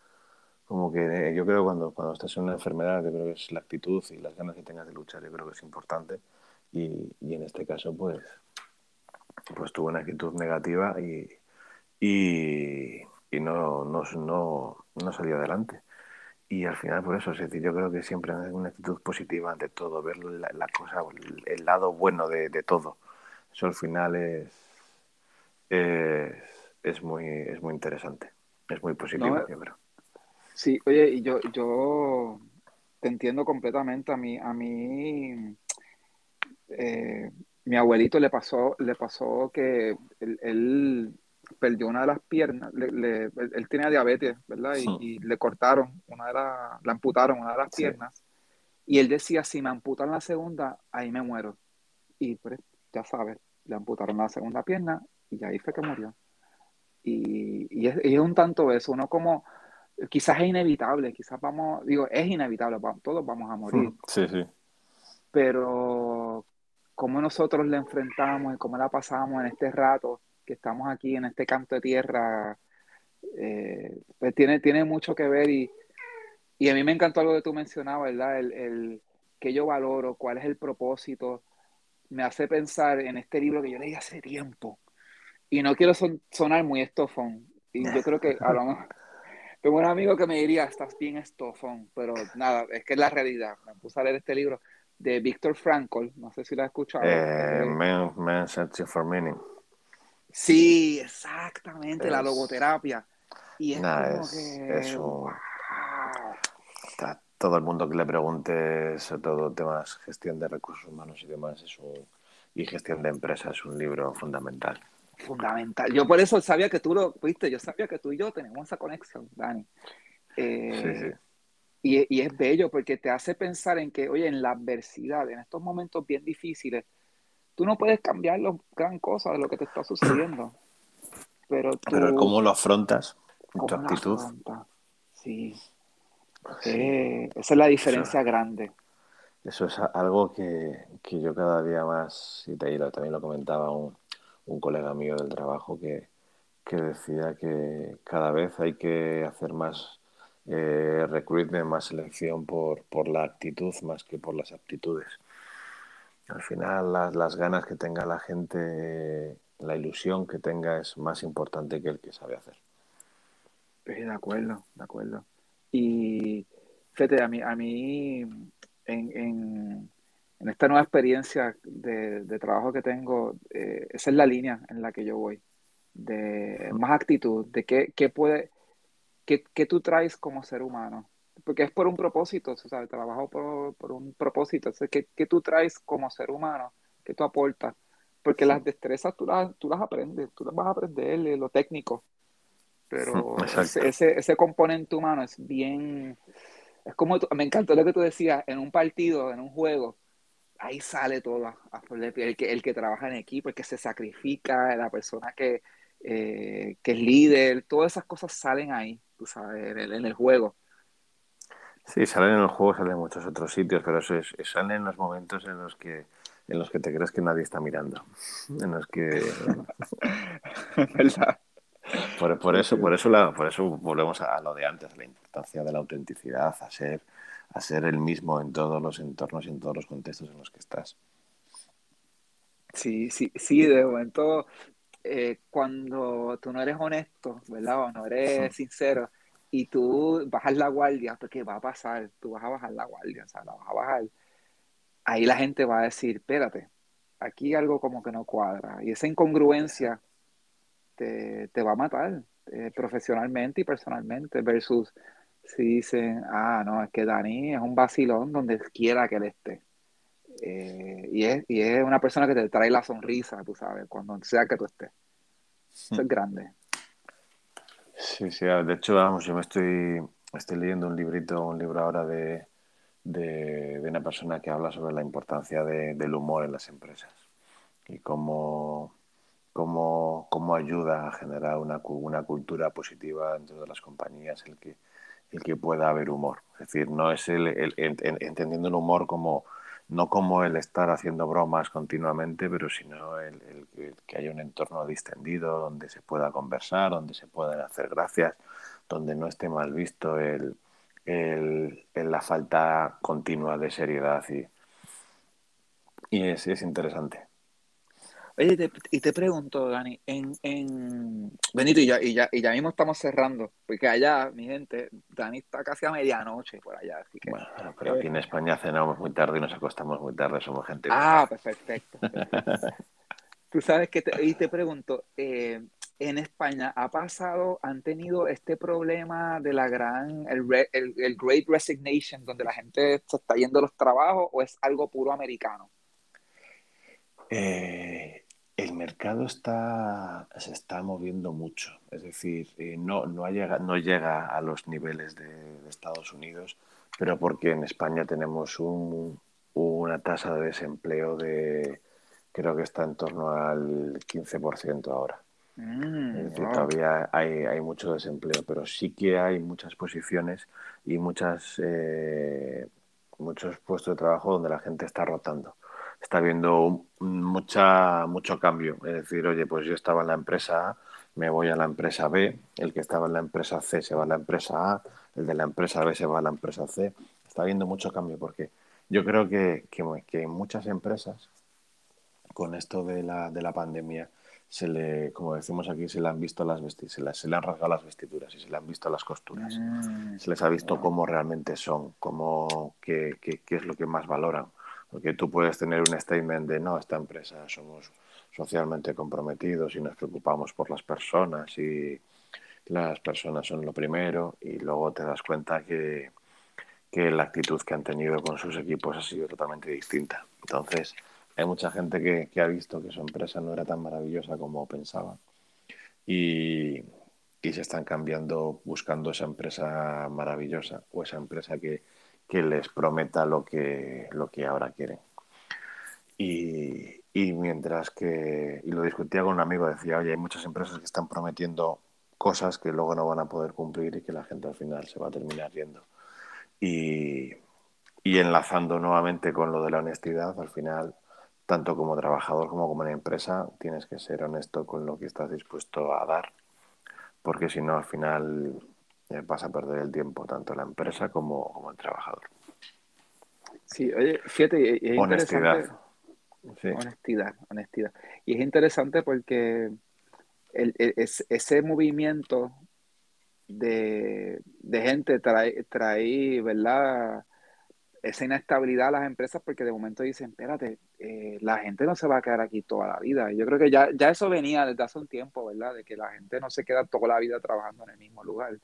como que eh, yo creo cuando, cuando estás en una enfermedad, yo creo que es la actitud y las ganas que tengas de luchar, yo creo que es importante. Y, y en este caso, pues, pues tuvo una actitud negativa y, y, y no, no, no, no, salió adelante. Y al final, por eso, es decir, yo creo que siempre hay una actitud positiva ante todo, ver la, la cosa, el, el, lado bueno de, de, todo. Eso al final es, es, es, muy, es muy interesante, es muy positivo, no, yo creo. Sí, oye, y yo, yo te entiendo completamente. A mí, a mí, eh, mi abuelito le pasó, le pasó que él, él perdió una de las piernas, le, le, él tenía diabetes, ¿verdad? Y, sí. y, le cortaron una de las, le amputaron una de las piernas. Y él decía, si me amputan la segunda, ahí me muero. Y pues, ya sabes, le amputaron la segunda pierna y ahí fue que murió. Y, y, es, y es un tanto eso, uno como quizás es inevitable, quizás vamos, digo, es inevitable, todos vamos a morir. Sí, sí. Pero cómo nosotros le enfrentamos y cómo la pasamos en este rato que estamos aquí, en este canto de tierra, eh, pues tiene, tiene mucho que ver y, y a mí me encantó algo que tú mencionabas, ¿verdad? El, el que yo valoro, cuál es el propósito, me hace pensar en este libro que yo leí hace tiempo. Y no quiero son, sonar muy estofón. Y yo creo que a lo mejor tengo un amigo que me diría, estás bien estofón, pero nada, es que es la realidad. Me puse a leer este libro de Víctor Frankl, no sé si lo has escuchado. Eh, man, man Searching for Meaning. Sí, exactamente, es, la logoterapia. Y es nah, como es, que... Es un... wow. Todo el mundo que le pregunte sobre todo temas gestión de recursos humanos y demás es un, y gestión de empresas es un libro fundamental fundamental. Yo por eso sabía que tú lo viste, yo sabía que tú y yo tenemos esa conexión, Dani. Eh, sí, sí. Y, y, es bello porque te hace pensar en que, oye, en la adversidad, en estos momentos bien difíciles, tú no puedes cambiar los gran cosas de lo que te está sucediendo. Pero, tú, pero ¿cómo lo afrontas? ¿Cómo tu actitud. Sí. Eh, esa es la diferencia grande. Eso es algo que, yo cada día más, y también lo comentaba un, un colega mío del trabajo que, que decía que cada vez hay que hacer más eh, recruitment, más selección por, por la actitud más que por las aptitudes. Al final las, las ganas que tenga la gente, la ilusión que tenga es más importante que el que sabe hacer. de acuerdo, de acuerdo. Y fíjate, a mí, a mí en, en, en esta nueva experiencia de, de trabajo que tengo, eh, esa es la línea en la que yo voy, de más actitud, de qué, qué puede, qué, qué, tú traes como ser humano, porque es por un propósito, ¿sabes? Trabajo por, por un propósito, ¿qué, ¿qué, tú traes como ser humano, qué tú aportas, porque las destrezas tú las, tú las aprendes, tú las vas a aprender, lo técnico, pero ese, ese, ese componente humano es bien es como, me encantó lo que tú decías, en un partido, en un juego, ahí sale todo a, el que, el que trabaja en equipo, el que se sacrifica, la persona que, eh, que es líder, todas esas cosas salen ahí, tú sabes, en el, en el, juego. Sí, salen en el juego, salen en muchos otros sitios, pero eso es, salen en los momentos en los que en los que te crees que nadie está mirando, en los que ¿verdad? Por, por, eso, por, eso la, por eso volvemos a lo de antes, la importancia de la autenticidad, a ser, a ser el mismo en todos los entornos y en todos los contextos en los que estás. Sí, sí, sí, de momento, eh, cuando tú no eres honesto, ¿verdad? O no eres sincero, y tú bajas la guardia, porque va a pasar, tú vas a bajar la guardia, o sea, la vas a bajar, ahí la gente va a decir, espérate, aquí algo como que no cuadra. Y esa incongruencia te, va a matar eh, profesionalmente y personalmente, versus si dicen, ah, no, es que Dani es un vacilón donde quiera que él esté. Eh, y, es, y es una persona que te trae la sonrisa, tú sabes, cuando sea que tú estés. Eso es grande. Sí, sí, de hecho, vamos, yo me estoy, estoy leyendo un librito, un libro ahora de, de, de una persona que habla sobre la importancia de, del humor en las empresas y cómo cómo, cómo ayuda a generar una, una, cultura positiva dentro de las compañías el que, el que pueda haber humor. Es decir, no es el, entendiendo el humor como no como el estar haciendo bromas continuamente, pero sino el, que haya un entorno distendido donde se pueda conversar, donde se puedan hacer gracias, donde no esté mal visto el, la falta continua de seriedad y, es interesante. Oye, y te pregunto, Dani, en, en... Benito, y ya, y, ya, y ya mismo estamos cerrando, porque allá, mi gente, Dani está casi a medianoche por allá, así que... Bueno, pero aquí en España cenamos muy tarde y nos acostamos muy tarde, somos gente... Ah, pues perfecto. Tú sabes que, te, y te pregunto, eh, en España ha pasado, han tenido este problema de la gran, el, el, el Great Resignation, donde la gente se está yendo a los trabajos, o es algo puro americano? Eh, el mercado está, se está moviendo mucho, es decir, eh, no, no, llega, no llega a los niveles de, Estados Unidos, pero porque en España tenemos un, una tasa de desempleo de, creo que está en torno al 15% ahora. Mm, es decir, todavía hay, hay, mucho desempleo, pero sí que hay muchas posiciones y muchas, eh, muchos puestos de trabajo donde la gente está rotando está habiendo mucha, mucho cambio. Es decir, oye, pues yo estaba en la empresa A, me voy a la empresa B, el que estaba en la empresa C se va a la empresa A, el de la empresa B se va a la empresa C. Está habiendo mucho cambio porque yo creo que, que, muchas empresas, con esto de la, de la pandemia, se le, como decimos aquí, se le han visto las se, se, le han rasgado las vestiduras y se le han visto las costuras. Mm. se les ha visto cómo realmente son, cómo, qué, qué, qué es lo que más valoran porque tú puedes tener un statement de no, esta empresa somos socialmente comprometidos y nos preocupamos por las personas y las personas son lo primero y luego te das cuenta que, que la actitud que han tenido con sus equipos ha sido totalmente distinta. Entonces, hay mucha gente que, que ha visto que su empresa no era tan maravillosa como pensaba y, y se están cambiando buscando esa empresa maravillosa o esa empresa que, que les prometa lo que, lo que ahora quieren. Y, y mientras que, y lo discutía con un amigo, decía, oye, hay muchas empresas que están prometiendo cosas que luego no van a poder cumplir y que la gente al final se va a terminar yendo. Y, y enlazando nuevamente con lo de la honestidad, al final, tanto como trabajador como como en empresa, tienes que ser honesto con lo que estás dispuesto a dar, porque si no, al final eh, vas a perder el tiempo, tanto la empresa como, como el trabajador. Sí, oye, fíjate, es honestidad. Honestidad, honestidad. Y es interesante porque el, ese movimiento de, gente trae, trae, ¿verdad? Esa inestabilidad a las empresas porque de momento dicen, espérate, eh, la gente no se va a quedar aquí toda la vida. Yo creo que ya, ya eso venía desde hace un tiempo, ¿verdad? De que la gente no se queda toda la vida trabajando en el mismo lugar.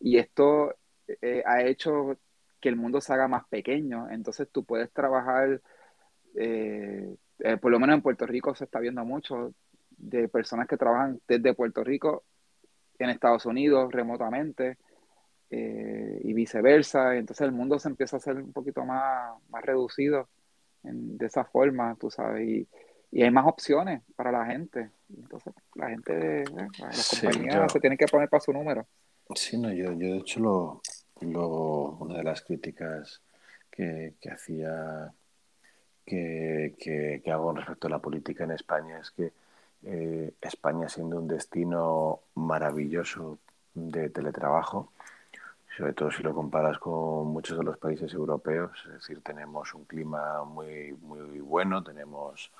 Y esto eh, ha hecho que el mundo se haga más pequeño. Entonces tú puedes trabajar, eh, eh, por lo menos en Puerto Rico se está viendo mucho, de personas que trabajan desde Puerto Rico en Estados Unidos remotamente y viceversa. Entonces el mundo se empieza a hacer un poquito más, más reducido de esa forma, tú sabes. Y, hay más opciones para la gente. Entonces la gente, las compañías se tienen que poner para su número. Sí, no, yo, yo de hecho lo, lo, una de las críticas que, hacía que, que, hago respecto a la política en España es que eh, España siendo un destino maravilloso de teletrabajo, sobre todo si lo comparas con muchos de los países europeos, es decir, tenemos un clima muy, muy bueno, tenemos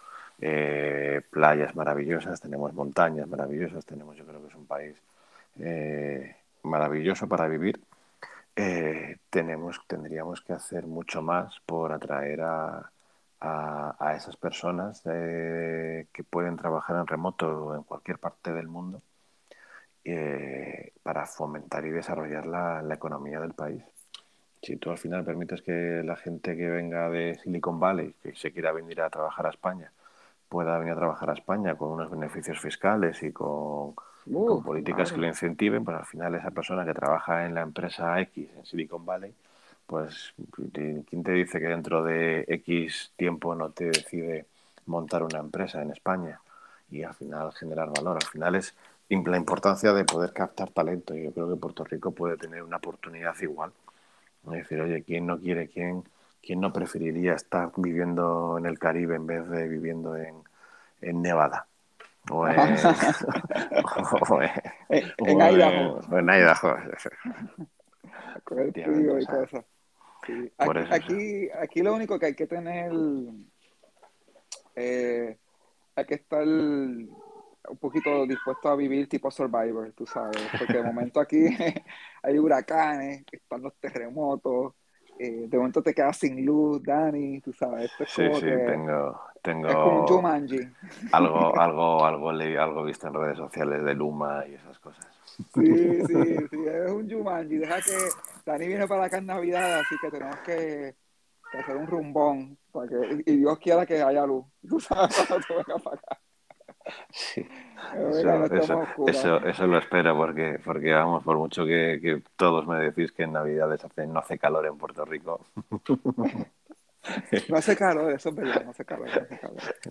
eh, playas maravillosas, tenemos montañas maravillosas, tenemos, yo creo que es un país eh, maravilloso para vivir, eh, tenemos, tendríamos que hacer mucho más por atraer a, a, esas personas eh, que pueden trabajar en remoto en cualquier parte del mundo eh, para fomentar y desarrollar la, la, economía del país. Si tú al final permites que la gente que venga de Silicon Valley, que se quiera venir a trabajar a España, pueda venir a trabajar a España con unos beneficios fiscales y con con políticas que lo incentiven, pues al final esa persona que trabaja en la empresa X en Silicon Valley, pues ¿quién te dice que dentro de X tiempo no te decide montar una empresa en España y al final generar valor? Al final es la importancia de poder captar talento y yo creo que Puerto Rico puede tener una oportunidad igual. Es decir, oye, ¿quién no quiere, quién, quién no preferiría estar viviendo en el Caribe en vez de viviendo en, en Nevada? O en, en, Idaho. en Idaho. Frío y cosas. Aquí, aquí, lo único que hay que tener, eh, hay que estar un poquito dispuesto a vivir tipo Survivor, tú sabes, porque de momento aquí hay huracanes, están los terremotos, eh, de momento te quedas sin luz, Dani, tú sabes. Esto es sí, sí, tengo, tengo. Es como un Jumanji. Algo, algo, algo, algo visto en redes sociales de Luma y esas cosas. Sí, sí, sí, es un Jumanji. Deja que Dani viene para acá en Navidad, así que tenemos que, hacer un rumbón. Para que, y Dios quiera que haya luz. Tú sabes, cuando tú vengas para acá. Sí. Eso, eso, lo espero porque, porque vamos, por mucho que, todos me decís que en Navidades hace, no hace calor en Puerto Rico. No hace calor, eso es verdad, no hace calor.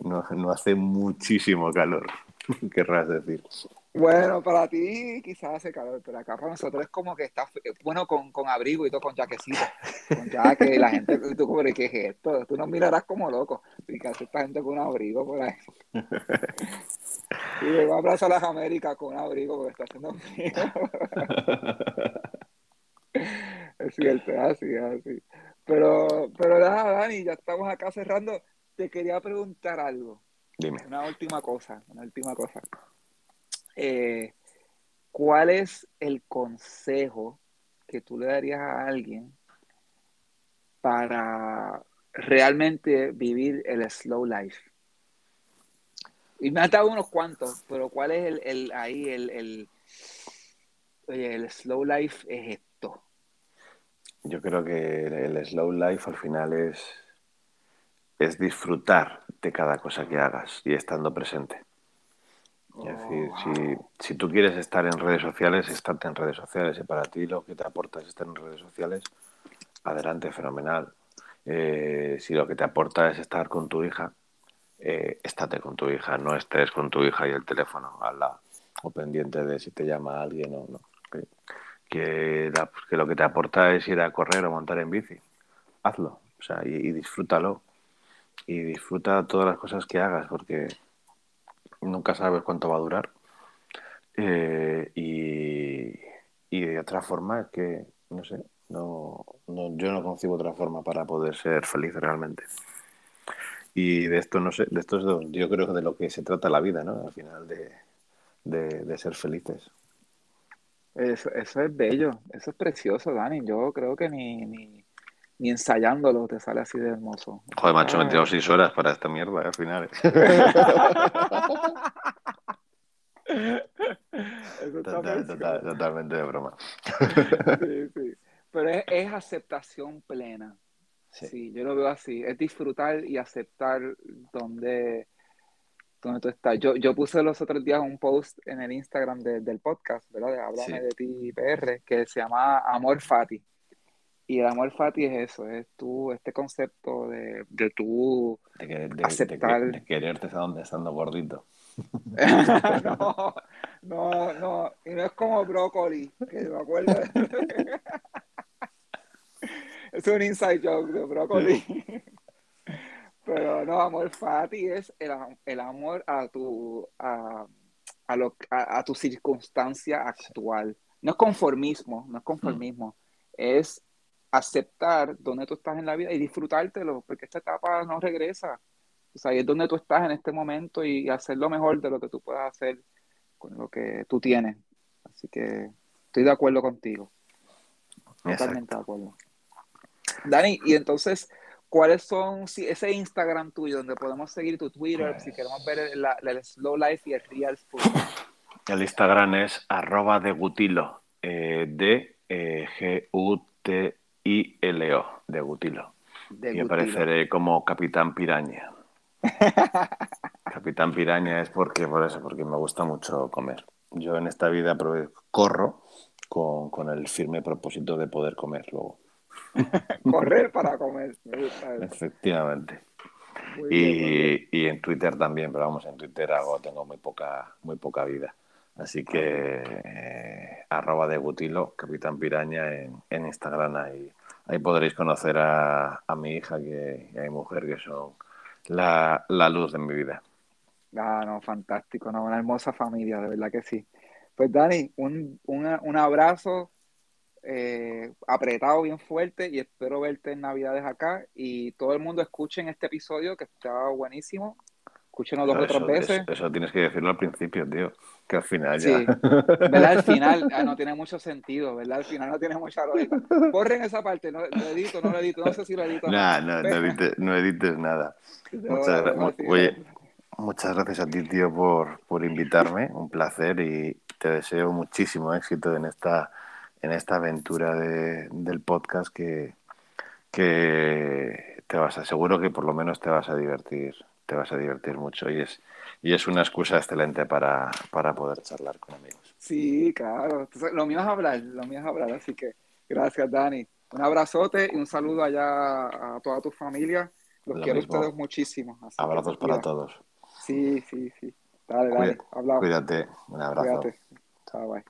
No, hace muchísimo calor, querrás decir. Bueno, para ti quizás hace calor, pero acá para nosotros es como que está bueno con, con abrigo y todo, con jaquecito, con jaque, la gente, tú como, ¿qué es esto? Tú nos mirarás como loco, y hace esta gente con un abrigo por ahí. Y un abrazo a las Américas con un abrigo porque está haciendo frío. es cierto, así, así. Pero, pero nada, Dani, ya estamos acá cerrando. Te quería preguntar algo. Dime. Una última cosa, una última cosa. Eh, ¿Cuál es el consejo que tú le darías a alguien para realmente vivir el slow life? Y me ha dado unos cuantos, pero ¿cuál es el, el ahí el, el, el slow life es esto? Yo creo que el slow life al final es, es disfrutar de cada cosa que hagas y estando presente. Es decir, si, si, tú quieres estar en redes sociales, estate en redes sociales. Y para ti lo que te aporta es estar en redes sociales, adelante, fenomenal. Eh, si lo que te aporta es estar con tu hija, eh, estate con tu hija, no estés con tu hija y el teléfono al lado. o pendiente de si te llama alguien o no. Que, que lo que te aporta es ir a correr o montar en bici. Hazlo, o sea, y, disfrútalo. Y disfruta todas las cosas que hagas, porque nunca sabes cuánto va a durar. Eh, y, y de otra forma que, no sé, no, no, yo no concibo otra forma para poder ser feliz realmente. Y de esto, no sé, de esto es yo creo de lo que se trata la vida, ¿no? Al final de, de, ser felices. Eso, eso, es bello, eso es precioso, Dani. Yo creo que ni, ni, ni ensayándolo te sale así de hermoso. Joder, macho, me tengo seis horas para esta mierda al final. totalmente de broma. sí, sí. Pero es, aceptación plena. Sí. yo lo veo así. Es disfrutar y aceptar donde, donde tú estás. Yo, yo puse los otros días un post en el Instagram del podcast, ¿verdad? De Háblame de ti, PR, que se llama Amor Fati. Y el amor fati es eso, es tú, este concepto de, de tú de, aceptar. De, quererte estando gordito. no, no, no. Y no es como brócoli, que me acuerdo. es un inside joke de brócoli. Pero no, amor fati es el, el amor a tu, a, a, lo, a, tu circunstancia actual. No es conformismo, no es conformismo. Es aceptar dónde tú estás en la vida y disfrutártelo, porque esta etapa no regresa. O sea, ahí es donde tú estás en este momento y hacer lo mejor de lo que tú puedas hacer con lo que tú tienes. Así que estoy de acuerdo contigo. Totalmente de acuerdo. Dani, y entonces, ¿cuáles son si ese Instagram tuyo donde podemos seguir tu Twitter si pues queremos ver el, Slow Life y el Real Food? El Instagram es arroba de Gutilo, eh, de eh, G-U-T y Leo de Gutilo. y apareceré como Capitán Piraña. Capitán Piraña es porque por eso, porque me gusta mucho comer. Yo en esta vida corro con, el firme propósito de poder comer luego. Correr para comer. Efectivamente. y, en Twitter también, pero vamos, en Twitter hago, tengo muy poca, muy poca vida. Así que eh, arroba de Gutilo, Capitán Piraña en, en Instagram. Ahí, ahí podréis conocer a, a mi hija que, y a mi mujer, que son la, la luz de mi vida. Ah, no, fantástico, no, una hermosa familia, de verdad que sí. Pues Dani, un, un abrazo eh, apretado bien fuerte y espero verte en Navidades acá y todo el mundo escuchen este episodio que está buenísimo escúchenos dos o tres veces. Eso, tienes que decirlo al principio, tío. Que al final ya. Sí, ¿verdad? Al final ah, no tiene mucho sentido, ¿verdad? Al final no tiene mucha lógica. Corren esa parte, no, lo edito, no lo edito, no sé si lo edito. no, no, no, edites, nada. Muchas, muchas gracias a ti, tío, por, por invitarme. Un placer y te deseo muchísimo éxito en esta, en esta aventura de, del podcast que, que te vas a, seguro que por lo menos te vas a divertir te vas a divertir mucho y es, y es una excusa excelente para, para poder charlar con amigos. Sí, claro. lo mío es hablar, lo mío es hablar, así que gracias, Dani. Un abrazote y un saludo allá a toda tu familia. Los quiero a ustedes muchísimo. Abrazos para todos. Sí, sí, sí. Dale, dale. Cuídate. Un abrazo. Cuídate. Chao, bye.